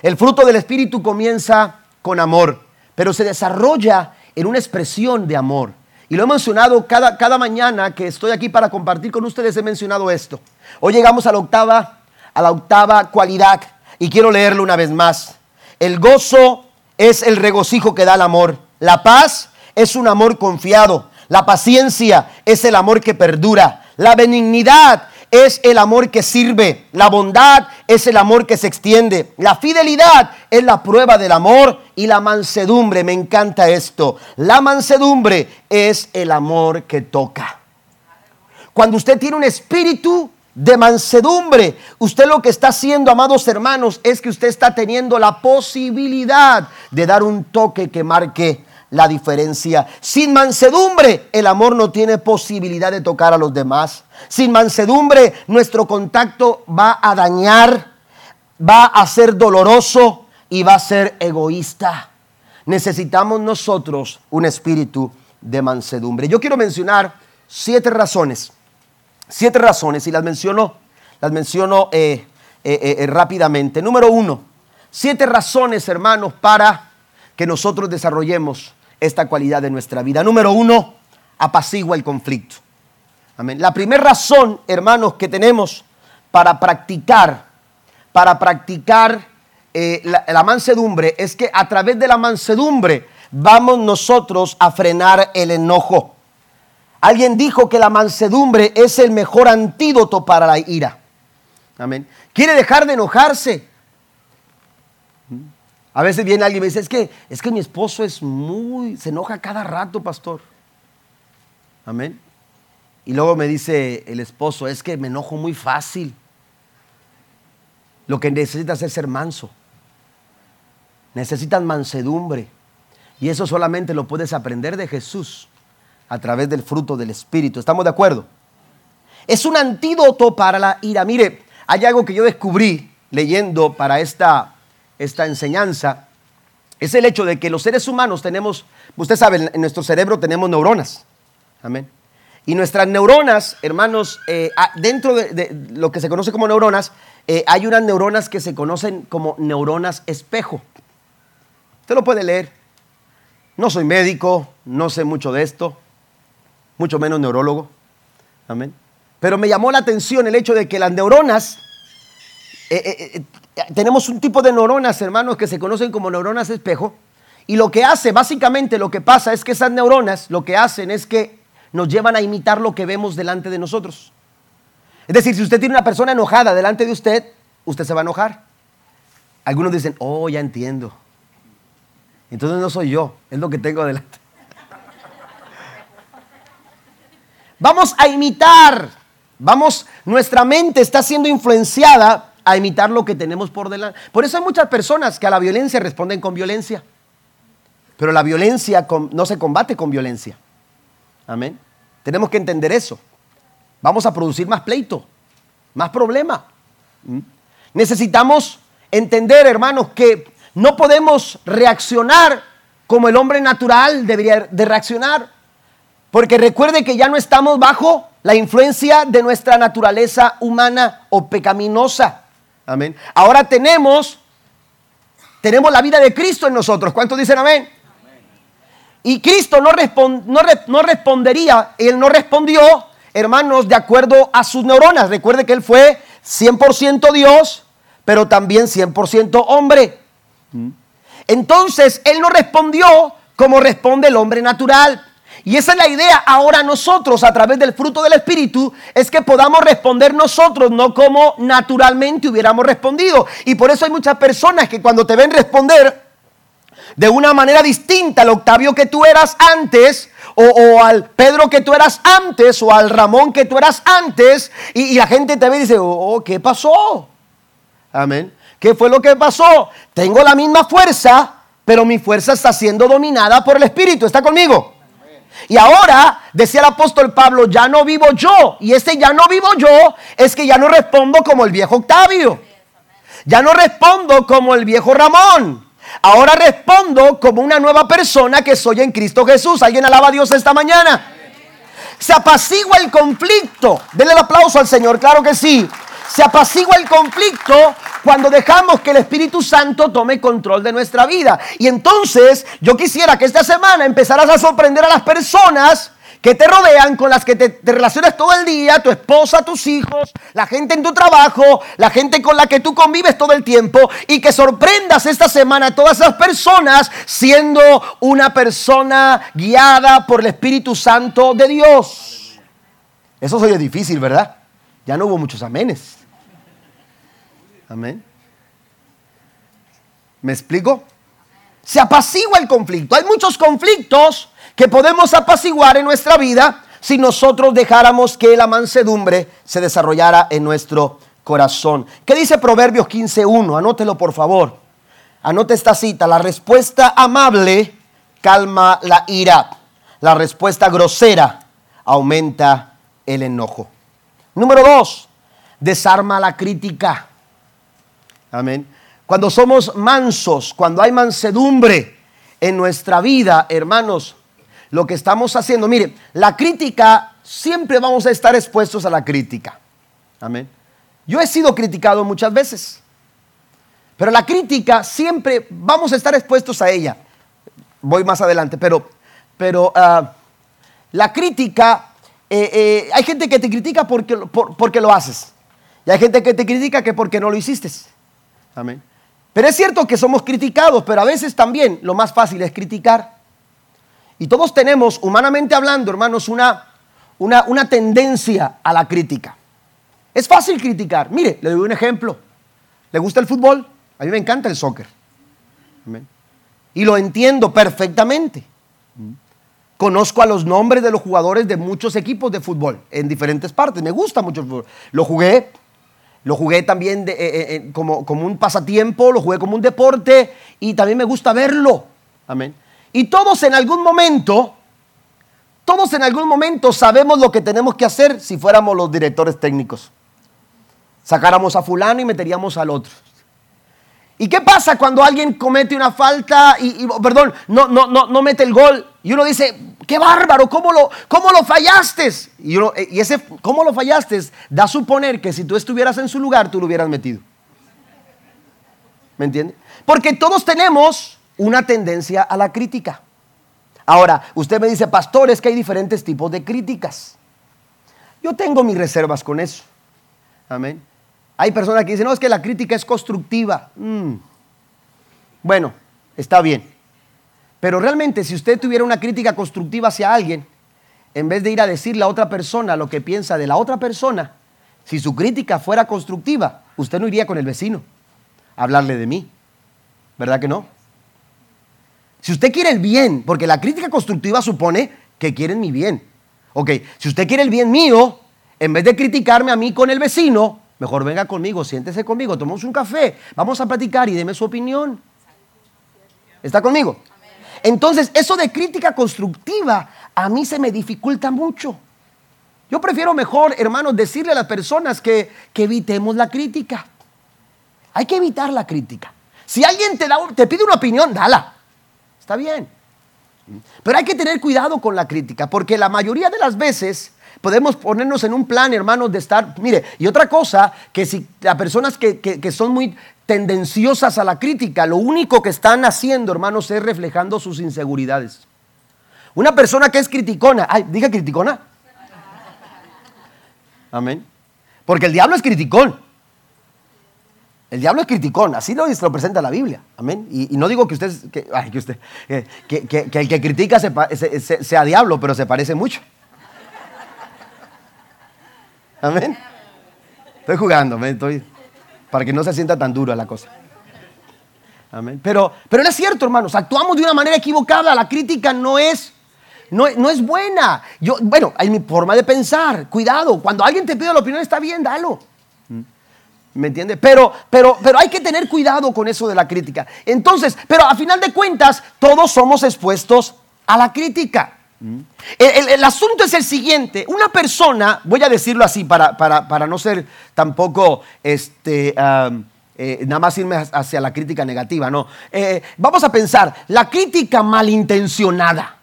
El fruto del Espíritu comienza con amor, pero se desarrolla en una expresión de amor. Y lo he mencionado cada, cada mañana que estoy aquí para compartir con ustedes, he mencionado esto. Hoy llegamos a la octava, a la octava cualidad y quiero leerlo una vez más. El gozo es el regocijo que da el amor. La paz es un amor confiado. La paciencia es el amor que perdura. La benignidad es el amor que sirve. La bondad es el amor que se extiende. La fidelidad es la prueba del amor. Y la mansedumbre, me encanta esto. La mansedumbre es el amor que toca. Cuando usted tiene un espíritu de mansedumbre, usted lo que está haciendo, amados hermanos, es que usted está teniendo la posibilidad de dar un toque que marque la diferencia. Sin mansedumbre, el amor no tiene posibilidad de tocar a los demás. Sin mansedumbre, nuestro contacto va a dañar, va a ser doloroso y va a ser egoísta. Necesitamos nosotros un espíritu de mansedumbre. Yo quiero mencionar siete razones, siete razones y las menciono, las menciono eh, eh, eh, rápidamente. Número uno, siete razones, hermanos, para que nosotros desarrollemos esta cualidad de nuestra vida. Número uno, apacigua el conflicto. Amén. La primera razón, hermanos, que tenemos para practicar, para practicar eh, la, la mansedumbre es que a través de la mansedumbre vamos nosotros a frenar el enojo. Alguien dijo que la mansedumbre es el mejor antídoto para la ira. Amén. Quiere dejar de enojarse. A veces viene alguien y me dice, es que, es que mi esposo es muy, se enoja cada rato, pastor. Amén. Y luego me dice el esposo, es que me enojo muy fácil. Lo que necesitas es ser manso. Necesitan mansedumbre. Y eso solamente lo puedes aprender de Jesús a través del fruto del Espíritu. ¿Estamos de acuerdo? Es un antídoto para la ira. Mire, hay algo que yo descubrí leyendo para esta, esta enseñanza. Es el hecho de que los seres humanos tenemos, usted sabe, en nuestro cerebro tenemos neuronas. Amén. Y nuestras neuronas, hermanos, eh, dentro de, lo que se conoce como neuronas, eh, hay unas neuronas que se conocen como neuronas espejo. Usted lo puede leer. No soy médico, no sé mucho de esto, mucho menos neurólogo. Amén. Pero me llamó la atención el hecho de que las neuronas, eh, tenemos un tipo de neuronas, hermanos, que se conocen como neuronas espejo. Y lo que hace, básicamente lo que pasa es que esas neuronas lo que hacen es que nos llevan a imitar lo que vemos delante de nosotros. Es decir, si usted tiene una persona enojada delante de usted, usted se va a enojar. Algunos dicen, oh, ya entiendo. Entonces no soy yo, es lo que tengo delante. Vamos a imitar. Vamos, nuestra mente está siendo influenciada a imitar lo que tenemos por delante. Por eso hay muchas personas que a la violencia responden con violencia. Pero la violencia no se combate con violencia. Amén. Tenemos que entender eso. Vamos a producir más pleito, más problema. ¿Mm? Necesitamos entender, hermanos, que no podemos reaccionar como el hombre natural debería de reaccionar. Porque recuerde que ya no estamos bajo la influencia de nuestra naturaleza humana o pecaminosa. Amén. Ahora tenemos tenemos la vida de Cristo en nosotros. ¿Cuántos dicen amén? Y Cristo no, no, respondería, Él no respondió, hermanos, de acuerdo a sus neuronas. Recuerde que Él fue 100% Dios, pero también 100% hombre. Entonces, Él no respondió como responde el hombre natural. Y esa es la idea ahora nosotros a través del fruto del Espíritu, es que podamos responder nosotros, no como naturalmente hubiéramos respondido. Y por eso hay muchas personas que cuando te ven responder, de una manera distinta al Octavio que tú eras antes, o, al Pedro que tú eras antes, o al Ramón que tú eras antes, y, la gente te ve y dice, oh, ¿qué pasó? Amén. ¿Qué fue lo que pasó? Tengo la misma fuerza, pero mi fuerza está siendo dominada por el Espíritu. ¿Está conmigo? Y ahora, decía el apóstol Pablo, ya no vivo yo. Y este ya no vivo yo es que ya no respondo como el viejo Octavio. Ya no respondo como el viejo Ramón. Ahora respondo como una nueva persona que soy en Cristo Jesús. ¿Alguien alaba a Dios esta mañana? Se apacigua el conflicto. Denle el aplauso al Señor, claro que sí. Se apacigua el conflicto cuando dejamos que el Espíritu Santo tome control de nuestra vida. Y entonces yo quisiera que esta semana empezaras a sorprender a las personas que te rodean, con las que te, relacionas todo el día, tu esposa, tus hijos, la gente en tu trabajo, la gente con la que tú convives todo el tiempo, y que sorprendas esta semana a todas esas personas siendo una persona guiada por el Espíritu Santo de Dios. Eso soy difícil, ¿verdad? Ya no hubo muchos amenes. Amén. ¿Me explico? Se apacigua el conflicto. Hay muchos conflictos que podemos apaciguar en nuestra vida si nosotros dejáramos que la mansedumbre se desarrollara en nuestro corazón. ¿Qué dice Proverbios 15.1? Anótelo por favor. Anote esta cita. La respuesta amable calma la ira. La respuesta grosera aumenta el enojo. Número dos, desarma la crítica. Amén. Cuando somos mansos, cuando hay mansedumbre en nuestra vida, hermanos, lo que estamos haciendo. Mire, la crítica, siempre vamos a estar expuestos a la crítica. Amén. Yo he sido criticado muchas veces, pero la crítica siempre vamos a estar expuestos a ella. Voy más adelante, pero, pero ah, la crítica, eh, eh, hay gente que te critica porque, porque lo haces. Y hay gente que te critica que porque no lo hiciste. Amén. Pero es cierto que somos criticados, pero a veces también lo más fácil es criticar. Y todos tenemos, humanamente hablando, hermanos, una, una, tendencia a la crítica. Es fácil criticar. Mire, le doy un ejemplo. ¿Le gusta el fútbol? A mí me encanta el soccer. Y lo entiendo perfectamente. Conozco a los nombres de los jugadores de muchos equipos de fútbol en diferentes partes. Me gusta mucho el fútbol. Lo jugué, lo jugué también eh, eh, eh, como, como un pasatiempo, lo jugué como un deporte y también me gusta verlo. Amén. Y todos en algún momento, todos en algún momento sabemos lo que tenemos que hacer si fuéramos los directores técnicos. Sacáramos a fulano y meteríamos al otro. ¿Y qué pasa cuando alguien comete una falta y, perdón, no, no, no, no mete el gol? Y uno dice, qué bárbaro, ¿cómo lo, cómo lo fallaste? Y, uno, y ese, ¿cómo lo fallaste? Da a suponer que si tú estuvieras en su lugar, tú lo hubieras metido. ¿Me entiende? Porque todos tenemos una tendencia a la crítica. Ahora, usted me dice, pastor, es que hay diferentes tipos de críticas. Yo tengo mis reservas con eso. Amén. Hay personas que dicen, no, es que la crítica es constructiva. Mm. Bueno, está bien. Pero realmente si usted tuviera una crítica constructiva hacia alguien, en vez de ir a decirle a otra persona lo que piensa de la otra persona, si su crítica fuera constructiva, usted no iría con el vecino a hablarle de mí. ¿Verdad que no? Si usted quiere el bien, porque la crítica constructiva supone que quieren mi bien. Ok, si usted quiere el bien mío, en vez de criticarme a mí con el vecino, Mejor venga conmigo, siéntese conmigo, tomemos un café, vamos a platicar y deme su opinión. ¿Está conmigo? Entonces, eso de crítica constructiva a mí se me dificulta mucho. Yo prefiero mejor, hermanos, decirle a las personas que, que evitemos la crítica. Hay que evitar la crítica. Si alguien te, da, te pide una opinión, dala. Está bien. Pero hay que tener cuidado con la crítica, porque la mayoría de las veces Podemos ponernos en un plan, hermanos, de estar... Mire, y otra cosa, que si las personas que, son muy tendenciosas a la crítica, lo único que están haciendo, hermanos, es reflejando sus inseguridades. Una persona que es criticona, ay, diga criticona. Amén. Porque el diablo es criticón. El diablo es criticón, así lo, lo presenta la Biblia. Amén. Y, no digo que usted, que, ay, que, usted que, el que critica sea diablo, pero se parece mucho. Amén. Estoy jugando, estoy, para que no se sienta tan dura la cosa. Amén. Pero, pero es cierto, hermanos, actuamos de una manera equivocada. La crítica no es, no, no, es buena. Yo, bueno, hay mi forma de pensar. Cuidado, cuando alguien te pide la opinión, está bien, dalo. ¿Me entiende? Pero, pero, pero hay que tener cuidado con eso de la crítica. Entonces, pero a final de cuentas, todos somos expuestos a la crítica. El, asunto es el siguiente, una persona, voy a decirlo así para, para, no ser tampoco, este, eh, nada más irme hacia la crítica negativa, no. Eh, vamos a pensar, la crítica malintencionada.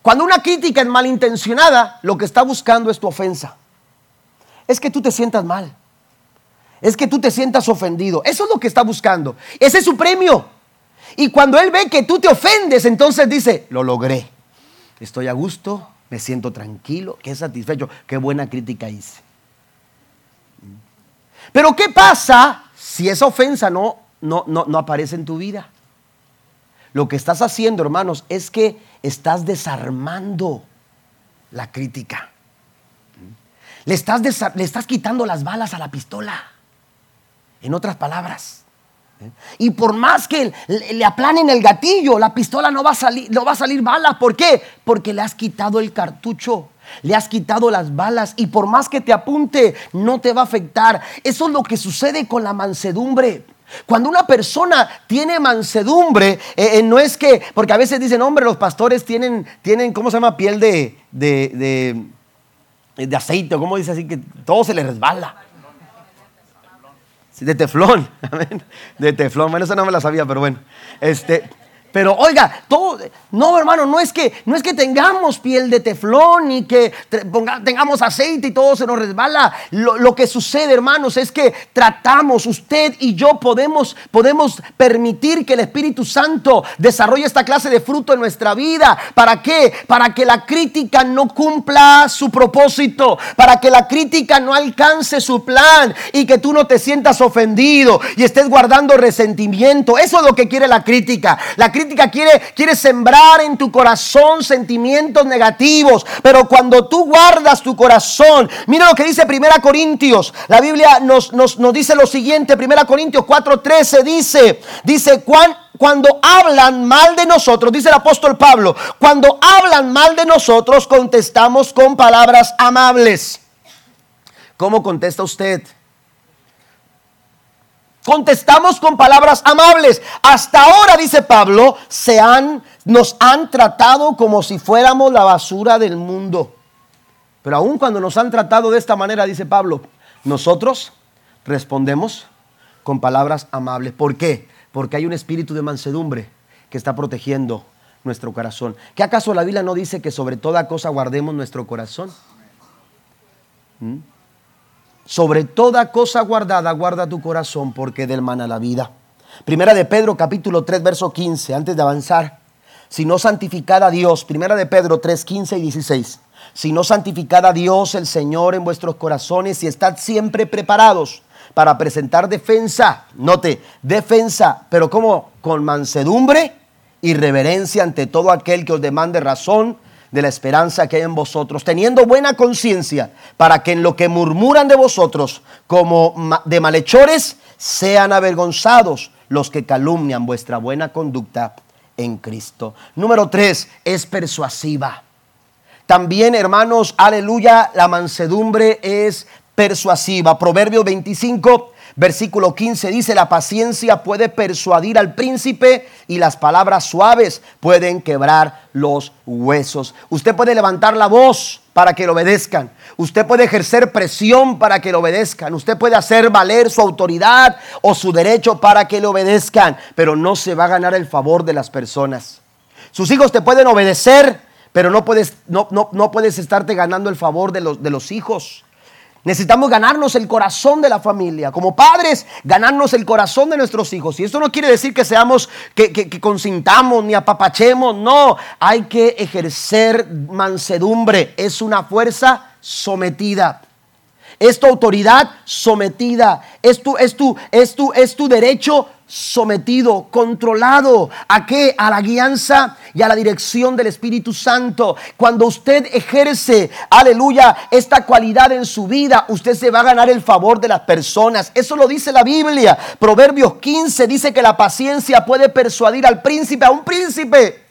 Cuando una crítica es malintencionada, lo que está buscando es tu ofensa. Es que tú te sientas mal. Es que tú te sientas ofendido. Eso es lo que está buscando. Ese es su premio. Y cuando él ve que tú te ofendes, entonces dice, lo logré estoy a gusto, me siento tranquilo, qué satisfecho, qué buena crítica hice. Pero ¿qué pasa si esa ofensa no, no, no, aparece en tu vida? Lo que estás haciendo, hermanos, es que estás desarmando la crítica. Le estás, le estás quitando las balas a la pistola. En otras palabras. Y por más que le aplanen el gatillo, la pistola no va a salir, no va a salir bala. ¿Por qué? Porque le has quitado el cartucho. Le has quitado las balas y por más que te apunte, no te va a afectar. Eso es lo que sucede con la mansedumbre. Cuando una persona tiene mansedumbre, eh, eh, no es que, porque a veces dicen, hombre, los pastores tienen, tienen ¿cómo se llama? Piel de, de, de, de aceite, ¿cómo dice así? Que todo se le resbala de teflón, de teflón. Bueno, eso no me la sabía, pero bueno. Este, pero oiga, todo, no hermano, no es que, no es que tengamos piel de teflón ni que tengamos aceite y todo se nos resbala. Lo, que sucede, hermanos, es que tratamos, usted y yo podemos, podemos permitir que el Espíritu Santo desarrolle esta clase de fruto en nuestra vida. ¿Para qué? Para que la crítica no cumpla su propósito, para que la crítica no alcance su plan y que tú no te sientas ofendido y estés guardando resentimiento. Eso es lo que quiere la crítica. La crítica quiere, quiere sembrar en tu corazón sentimientos negativos. Pero cuando tú guardas tu corazón, mira lo que dice Primera Corintios. La Biblia nos, nos, nos dice lo siguiente, Primera Corintios 4:13 dice, dice, ¿cuán, cuando hablan mal de nosotros, dice el apóstol Pablo, cuando hablan mal de nosotros contestamos con palabras amables. ¿Cómo contesta usted? Contestamos con palabras amables. Hasta ahora, dice Pablo, se han, nos han tratado como si fuéramos la basura del mundo. Pero aun cuando nos han tratado de esta manera, dice Pablo, nosotros respondemos con palabras amables. ¿Por qué? Porque hay un espíritu de mansedumbre que está protegiendo nuestro corazón. ¿Qué acaso la Biblia no dice que sobre toda cosa guardemos nuestro corazón? ¿Mm? Sobre toda cosa guardada, guarda tu corazón, porque del mana la vida. Primera de Pedro, capítulo 3, verso 15, antes de avanzar. Si no santificad a Dios, primera de Pedro 3, 15 y 16. Si no santificad a Dios el Señor en vuestros corazones y estad siempre preparados para presentar defensa. Note, defensa, pero como con mansedumbre y reverencia ante todo aquel que os demande razón de la esperanza que hay en vosotros, teniendo buena conciencia, para que en lo que murmuran de vosotros como de malhechores, sean avergonzados los que calumnian vuestra buena conducta en Cristo. Número tres, es persuasiva. También, hermanos, aleluya, la mansedumbre es persuasiva. Proverbio 25, Versículo 15 dice, la paciencia puede persuadir al príncipe y las palabras suaves pueden quebrar los huesos. Usted puede levantar la voz para que lo obedezcan. Usted puede ejercer presión para que lo obedezcan. Usted puede hacer valer su autoridad o su derecho para que lo obedezcan, pero no se va a ganar el favor de las personas. Sus hijos te pueden obedecer, pero no puedes, no, no, no puedes estarte ganando el favor de los, de los hijos. Necesitamos ganarnos el corazón de la familia. Como padres, ganarnos el corazón de nuestros hijos. Y esto no quiere decir que seamos, que, que, consintamos ni apapachemos. No, hay que ejercer mansedumbre. Es una fuerza sometida. Es tu autoridad sometida. Es tu, es tu, es tu, es tu derecho sometido, controlado. ¿A qué? A la guianza y a la dirección del Espíritu Santo. Cuando usted ejerce, aleluya, esta cualidad en su vida, usted se va a ganar el favor de las personas. Eso lo dice la Biblia. Proverbios 15 dice que la paciencia puede persuadir al príncipe, a un príncipe.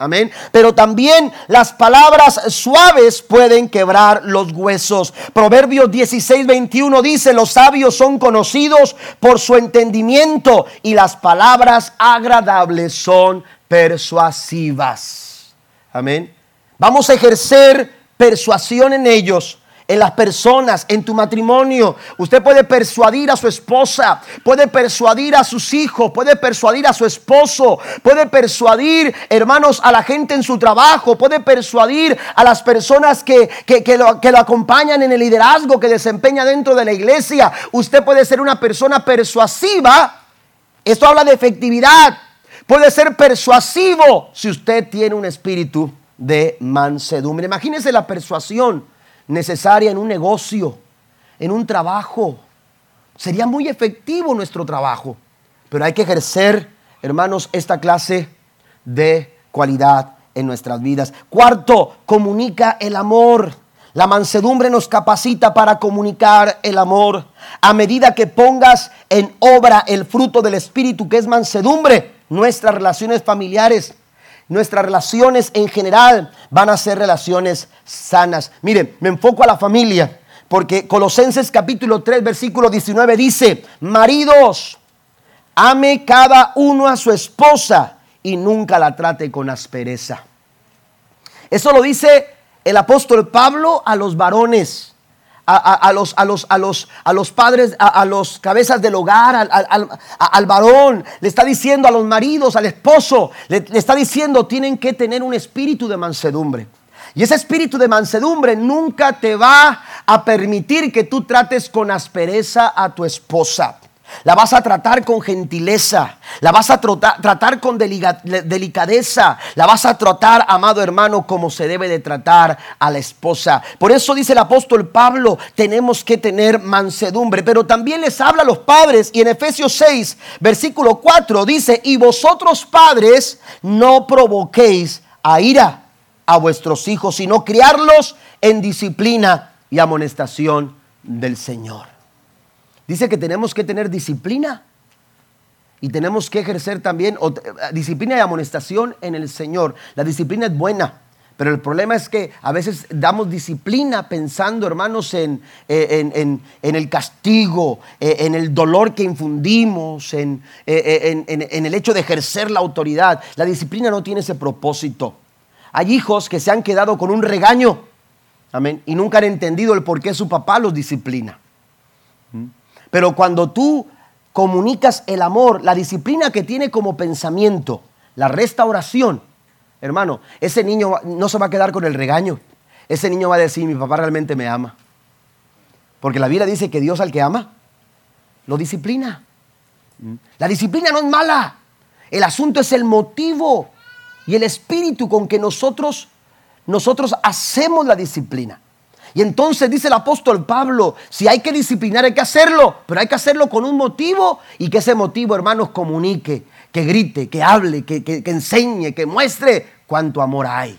Amén. Pero también las palabras suaves pueden quebrar los huesos. Proverbios 16, 21 dice, los sabios son conocidos por su entendimiento y las palabras agradables son persuasivas. Amén. Vamos a ejercer persuasión en ellos en las personas, en tu matrimonio. Usted puede persuadir a su esposa, puede persuadir a sus hijos, puede persuadir a su esposo, puede persuadir, hermanos, a la gente en su trabajo, puede persuadir a las personas que, lo, que lo acompañan en el liderazgo que desempeña dentro de la iglesia. Usted puede ser una persona persuasiva. Esto habla de efectividad. Puede ser persuasivo si usted tiene un espíritu de mansedumbre. Imagínese la persuasión necesaria en un negocio, en un trabajo. Sería muy efectivo nuestro trabajo, pero hay que ejercer, hermanos, esta clase de cualidad en nuestras vidas. Cuarto, comunica el amor. La mansedumbre nos capacita para comunicar el amor. A medida que pongas en obra el fruto del Espíritu, que es mansedumbre, nuestras relaciones familiares nuestras relaciones en general van a ser relaciones sanas. Miren, me enfoco a la familia, porque Colosenses capítulo 3, versículo 19 dice, maridos, ame cada uno a su esposa y nunca la trate con aspereza. Eso lo dice el apóstol Pablo a los varones a, los, a, los, a, los, a los padres, a, los cabezas del hogar, al, al, varón, le está diciendo a los maridos, al esposo, le, le está diciendo, tienen que tener un espíritu de mansedumbre. Y ese espíritu de mansedumbre nunca te va a permitir que tú trates con aspereza a tu esposa. La vas a tratar con gentileza, la vas a tratar con delicadeza, la vas a tratar, amado hermano, como se debe de tratar a la esposa. Por eso dice el apóstol Pablo, tenemos que tener mansedumbre, pero también les habla a los padres y en Efesios 6, versículo 4 dice, y vosotros padres no provoquéis a ira a vuestros hijos, sino criarlos en disciplina y amonestación del Señor. Dice que tenemos que tener disciplina y tenemos que ejercer también eh, disciplina y amonestación en el Señor. La disciplina es buena, pero el problema es que a veces damos disciplina pensando, hermanos, en, eh, el castigo, eh, en el dolor que infundimos, en, el hecho de ejercer la autoridad. La disciplina no tiene ese propósito. Hay hijos que se han quedado con un regaño, amén, y nunca han entendido el por qué su papá los disciplina. Pero cuando tú comunicas el amor, la disciplina que tiene como pensamiento, la restauración, hermano, ese niño no se va a quedar con el regaño. Ese niño va a decir, mi papá realmente me ama. Porque la Biblia dice que Dios al que ama, lo disciplina. La disciplina no es mala. El asunto es el motivo y el espíritu con que nosotros, nosotros hacemos la disciplina. Y entonces dice el apóstol Pablo, si hay que disciplinar hay que hacerlo, pero hay que hacerlo con un motivo y que ese motivo, hermanos, comunique, que grite, que hable, que, enseñe, que muestre cuánto amor hay.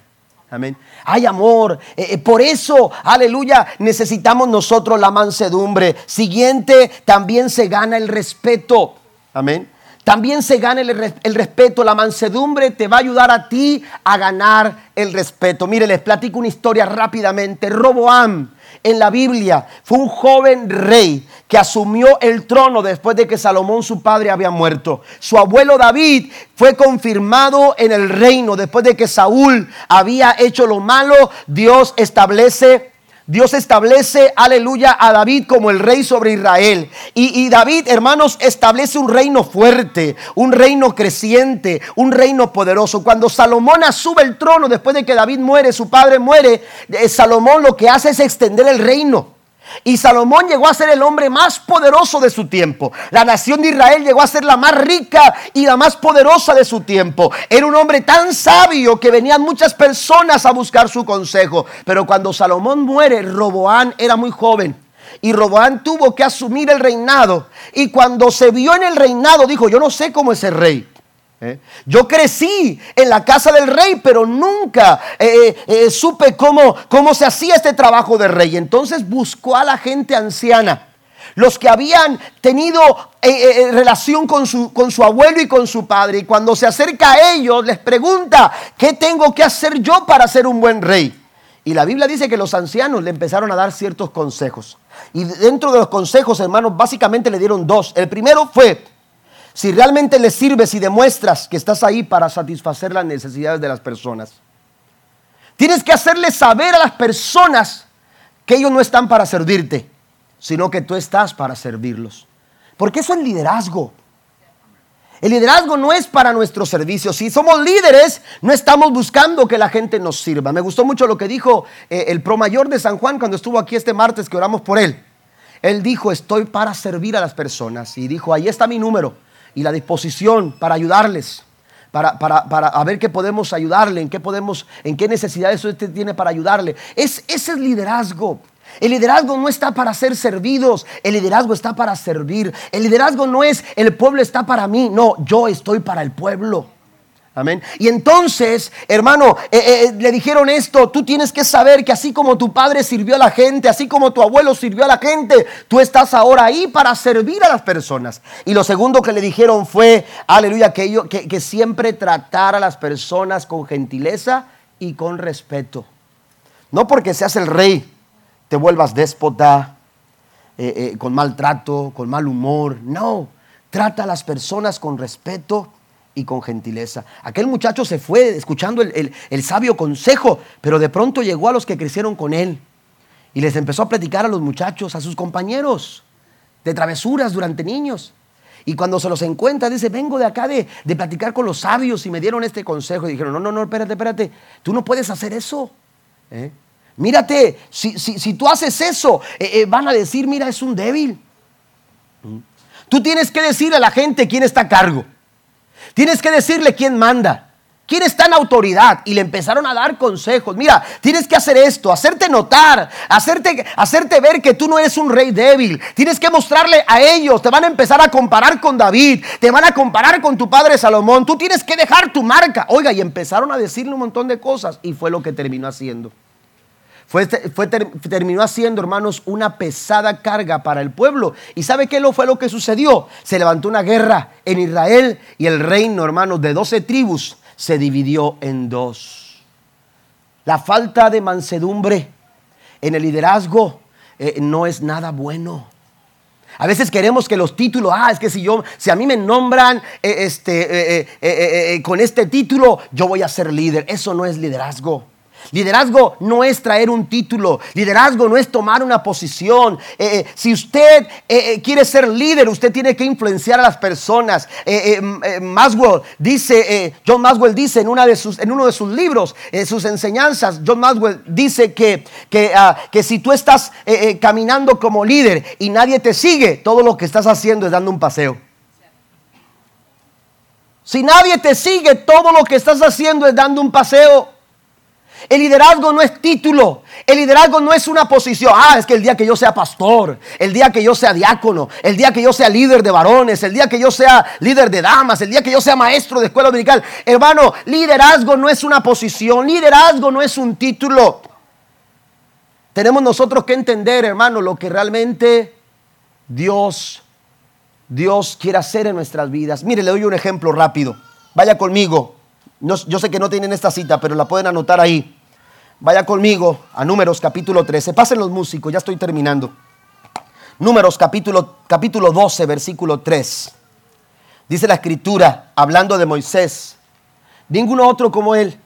Amén. Hay amor. Eh, eh, por eso, aleluya, necesitamos nosotros la mansedumbre. Siguiente, también se gana el respeto. Amén. También se gana el, respeto. La mansedumbre te va a ayudar a ti a ganar el respeto. Mire, les platico una historia rápidamente. Roboam en la Biblia fue un joven rey que asumió el trono después de que Salomón su padre había muerto. Su abuelo David fue confirmado en el reino después de que Saúl había hecho lo malo. Dios establece Dios establece, aleluya, a David como el rey sobre Israel. Y, David, hermanos, establece un reino fuerte, un reino creciente, un reino poderoso. Cuando Salomón asume el trono, después de que David muere, su padre muere, eh, Salomón lo que hace es extender el reino. Y Salomón llegó a ser el hombre más poderoso de su tiempo. La nación de Israel llegó a ser la más rica y la más poderosa de su tiempo. Era un hombre tan sabio que venían muchas personas a buscar su consejo. Pero cuando Salomón muere, Roboán era muy joven. Y Roboán tuvo que asumir el reinado. Y cuando se vio en el reinado, dijo, yo no sé cómo es el rey. ¿Eh? Yo crecí en la casa del rey, pero nunca eh, eh, supe cómo, cómo se hacía este trabajo de rey. Entonces buscó a la gente anciana, los que habían tenido relación con su, con su abuelo y con su padre. Y cuando se acerca a ellos, les pregunta, ¿qué tengo que hacer yo para ser un buen rey? Y la Biblia dice que los ancianos le empezaron a dar ciertos consejos. Y dentro de los consejos, hermanos, básicamente le dieron dos. El primero fue, si realmente le sirves y demuestras que estás ahí para satisfacer las necesidades de las personas. Tienes que hacerle saber a las personas que ellos no están para servirte, sino que tú estás para servirlos. Porque eso es liderazgo. El liderazgo no es para nuestro servicio. Si somos líderes, no estamos buscando que la gente nos sirva. Me gustó mucho lo que dijo eh, el pro mayor de San Juan cuando estuvo aquí este martes que oramos por él. Él dijo, estoy para servir a las personas. Y dijo, ahí está mi número y la disposición para ayudarles, para, para, ver qué podemos ayudarle, en qué podemos, en qué necesidades usted tiene para ayudarle. Es, ese es liderazgo. El liderazgo no está para ser servidos, el liderazgo está para servir. El liderazgo no es el pueblo está para mí, no, yo estoy para el pueblo. Y entonces, hermano, eh, eh, eh, le dijeron esto, tú tienes que saber que así como tu padre sirvió a la gente, así como tu abuelo sirvió a la gente, tú estás ahora ahí para servir a las personas. Y lo segundo que le dijeron fue, aleluya, que, que, siempre tratara a las personas con gentileza y con respeto. No porque seas el rey, te vuelvas déspota, con maltrato, con mal humor. No, trata a las personas con respeto y con gentileza. Aquel muchacho se fue escuchando el, sabio consejo, pero de pronto llegó a los que crecieron con él y les empezó a platicar a los muchachos, a sus compañeros, de travesuras durante niños. Y cuando se los encuentra, dice, vengo de acá de, platicar con los sabios y me dieron este consejo. Y dijeron, no, no, no, espérate, espérate, tú no puedes hacer eso. ¿eh? Mírate, si, si, tú haces eso, eh, eh, van a decir, mira, es un débil. ¿Mm? Tú tienes que decirle a la gente quién está a cargo. Tienes que decirle quién manda. ¿Quién está en autoridad? Y le empezaron a dar consejos. Mira, tienes que hacer esto, hacerte notar, hacerte, hacerte ver que tú no eres un rey débil. Tienes que mostrarle a ellos, te van a empezar a comparar con David, te van a comparar con tu padre Salomón. Tú tienes que dejar tu marca. Oiga, y empezaron a decirle un montón de cosas y fue lo que terminó haciendo. Fue, terminó haciendo, hermanos, una pesada carga para el pueblo. ¿Y sabe qué fue lo que sucedió? Se levantó una guerra en Israel y el reino, hermanos, de 12 tribus se dividió en dos. La falta de mansedumbre en el liderazgo eh, no es nada bueno. A veces queremos que los títulos, ah, es que si yo, si a mí me nombran eh, este, eh, con este título, yo voy a ser líder. Eso no es liderazgo. Liderazgo no es traer un título, liderazgo no es tomar una posición. Eh, eh, si usted eh, quiere ser líder, usted tiene que influenciar a las personas. Dice, John Maswell dice en, una de sus, en uno de sus libros, en sus enseñanzas, John Maswell dice que, que, ah, que si tú estás caminando como líder y nadie te sigue, todo lo que estás haciendo es dando un paseo. Si nadie te sigue, todo lo que estás haciendo es dando un paseo. El liderazgo no es título. El liderazgo no es una posición. Ah, es que el día que yo sea pastor, el día que yo sea diácono, el día que yo sea líder de varones, el día que yo sea líder de damas, el día que yo sea maestro de escuela dominical. Hermano, liderazgo no es una posición. Liderazgo no es un título. Tenemos nosotros que entender, hermano, lo que realmente Dios, Dios quiere hacer en nuestras vidas. Mire, le doy un ejemplo rápido. Vaya conmigo yo sé que no tienen esta cita, pero la pueden anotar ahí. Vaya conmigo a Números capítulo 13. Pasen los músicos, ya estoy terminando. Números capítulo, capítulo 12, versículo 3. Dice la escritura, hablando de Moisés, ninguno otro como él.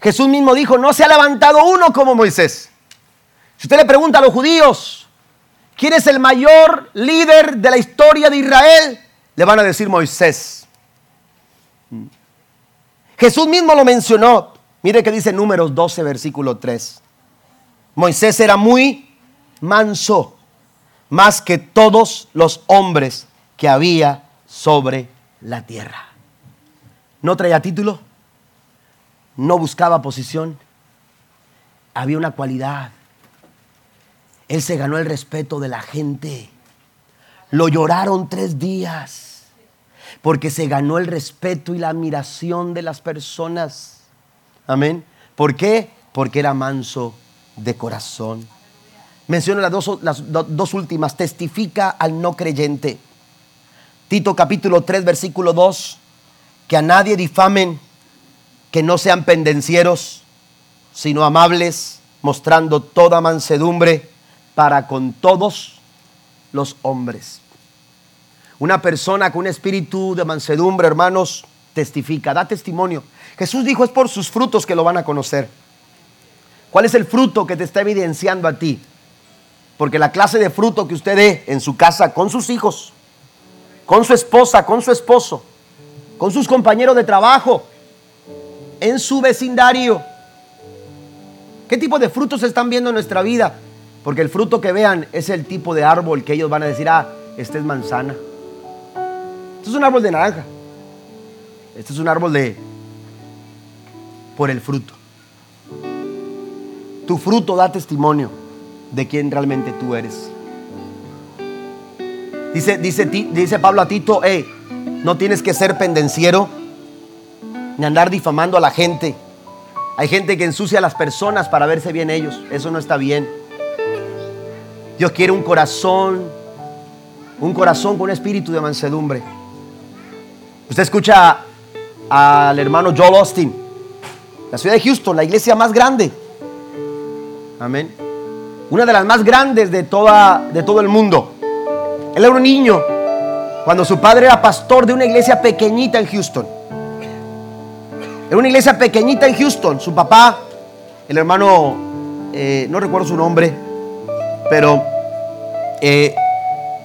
Jesús mismo dijo, no se ha levantado uno como Moisés. Si usted le pregunta a los judíos, ¿quién es el mayor líder de la historia de Israel? Le van a decir Moisés. Jesús mismo lo mencionó. Mire que dice Números 12, versículo 3. Moisés era muy manso, más que todos los hombres que había sobre la tierra. No traía título, no buscaba posición, había una cualidad. Él se ganó el respeto de la gente. Lo lloraron tres días porque se ganó el respeto y la admiración de las personas. Amén. ¿Por qué? Porque era manso de corazón. Dos, las dos últimas. Testifica al no creyente. Tito capítulo 3, versículo 2. Que a nadie difamen, que no sean pendencieros, sino amables, mostrando toda mansedumbre para con todos los hombres. Una persona con un espíritu de mansedumbre, hermanos, testifica, da testimonio. Jesús dijo, es por sus frutos que lo van a conocer. ¿Cuál es el fruto que te está evidenciando a ti? Porque la clase de fruto que usted dé en su casa con sus hijos, con su esposa, con su esposo, con sus compañeros de trabajo, en su vecindario. ¿Qué tipo de frutos están viendo en nuestra vida? Porque el fruto que vean es el tipo de árbol que ellos van a decir, ah, esta es manzana. Esto es un árbol de naranja. Este es un árbol de... por el fruto. Tu fruto da testimonio de quién realmente tú eres. Dice, dice, dice Pablo a Tito, hey, no tienes que ser pendenciero ni andar difamando a la gente. Hay gente que ensucia a las personas para verse bien ellos. Eso no está bien. Dios quiere un corazón, un corazón con un espíritu de mansedumbre. Usted escucha al hermano Joel Austin, la ciudad de Houston, la iglesia más grande. Amén. Una de las más grandes de, toda, de todo el mundo. Él era un niño cuando su padre era pastor de una iglesia pequeñita en Houston. Era una iglesia pequeñita en Houston. Su papá, el hermano, eh, no recuerdo su nombre, pero eh,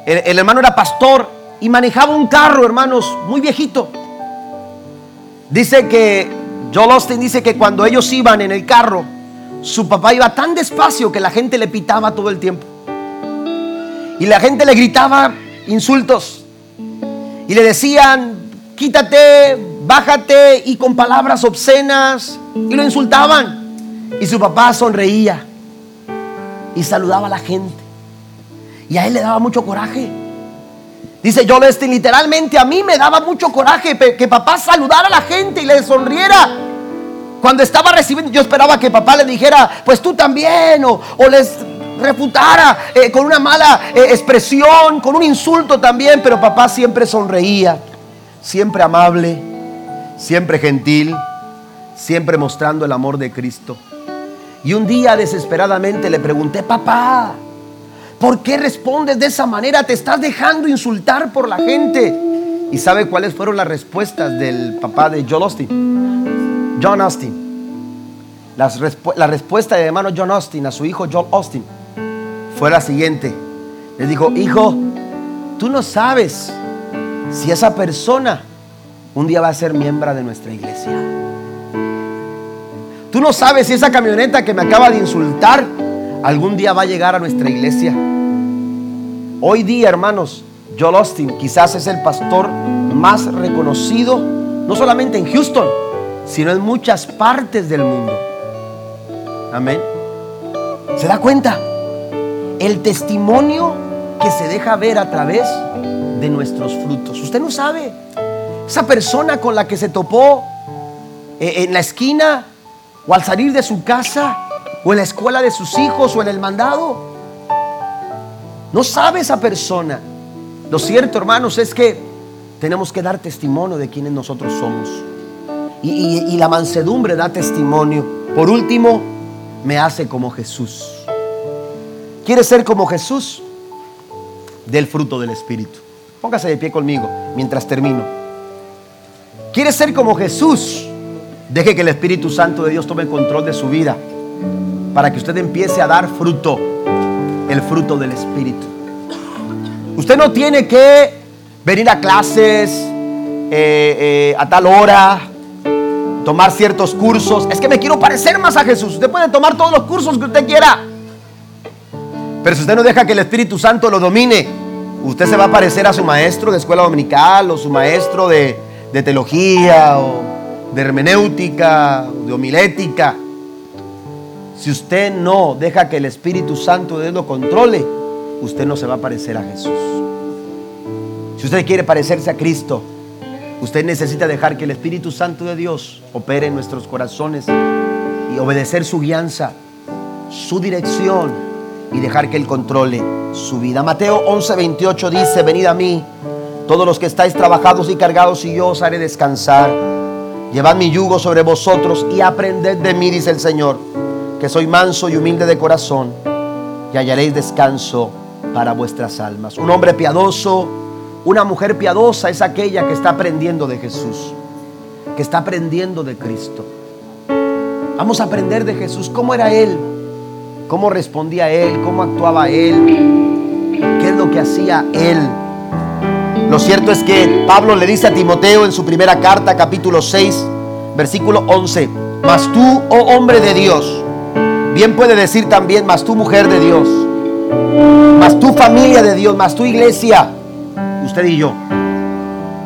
el hermano era pastor y manejaba un carro, hermanos, muy viejito. Dice que, Joel Austin dice que cuando ellos iban en el carro, su papá iba tan despacio que la gente le pitaba todo el tiempo. Y la gente le gritaba insultos. Y le decían, quítate, bájate y con palabras obscenas. Y lo insultaban. Y su papá sonreía y saludaba a la gente. Y a él le daba mucho coraje. Dice yo este literalmente a mí me daba mucho coraje que papá saludara a la gente y le sonriera. Cuando estaba recibiendo, yo esperaba que papá le dijera, pues tú también, o, les refutara eh, con una mala eh, expresión, con un insulto también, pero papá siempre sonreía, siempre amable, siempre gentil, siempre mostrando el amor de Cristo. Y un día desesperadamente le pregunté, papá, ¿por qué respondes de esa manera? Te estás dejando insultar por la gente. ¿Y sabe cuáles fueron las respuestas del papá de Joel Austin? John Austin. la respuesta de hermano John Austin a su hijo Joel Austin fue la siguiente. Le dijo, hijo, tú no sabes si esa persona un día va a ser miembro de nuestra iglesia. Tú no sabes si esa camioneta que me acaba de insultar algún día va a llegar a nuestra iglesia. Hoy día, hermanos, Joel Austin quizás es el pastor más reconocido, no solamente en Houston, sino en muchas partes del mundo. Amén. ¿Se da cuenta? El testimonio que se deja ver a través de nuestros frutos. Usted no sabe. Esa persona con la que se topó eh, en la esquina o al salir de su casa, o en la escuela de sus hijos, o en el mandado. No sabe esa persona. Lo cierto, hermanos, es que tenemos que dar testimonio de quienes nosotros somos. Y, la mansedumbre da testimonio. Por último, me hace como Jesús. ¿Quieres ser como Jesús? Del fruto del Espíritu. Póngase de pie conmigo mientras termino. ¿Quieres ser como Jesús? Deje que el Espíritu Santo de Dios tome control de su vida para que usted empiece a dar fruto, el fruto del Espíritu. Usted no tiene que venir a clases eh, eh, a tal hora, tomar ciertos cursos. Es que me quiero parecer más a Jesús. Usted puede tomar todos los cursos que usted quiera. Pero si usted no deja que el Espíritu Santo lo domine, usted se va a parecer a su maestro de escuela dominical o su maestro de, de teología o de hermenéutica, de homilética. Si usted no deja que el Espíritu Santo de Dios lo controle, usted no se va a parecer a Jesús. Si usted quiere parecerse a Cristo, usted necesita dejar que el Espíritu Santo de Dios opere en nuestros corazones y obedecer su guianza, su dirección y dejar que Él controle su vida. Mateo 11:28 dice, venid a mí, todos los que estáis trabajados y cargados, y yo os haré descansar. Llevad mi yugo sobre vosotros y aprended de mí, dice el Señor, que soy manso y humilde de corazón, y hallaréis descanso para vuestras almas. Un hombre piadoso, una mujer piadosa es aquella que está aprendiendo de Jesús, que está aprendiendo de Cristo. Vamos a aprender de Jesús, cómo era Él, cómo respondía Él, cómo actuaba Él, qué es lo que hacía Él. Lo cierto es que Pablo le dice a Timoteo en su primera carta, capítulo 6, versículo 11, mas tú, oh hombre de Dios, bien puede decir también, mas tú mujer de Dios, mas tú familia de Dios, mas tú iglesia, usted y yo,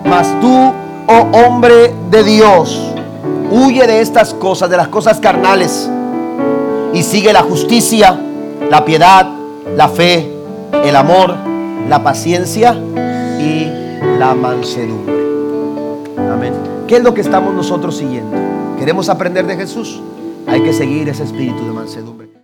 mas tú, oh hombre de Dios, huye de estas cosas, de las cosas carnales, y sigue la justicia, la piedad, la fe, el amor, la paciencia y la mansedumbre. Amén. ¿Qué es lo que estamos nosotros siguiendo? ¿Queremos aprender de Jesús? Hay que seguir ese espíritu de mansedumbre.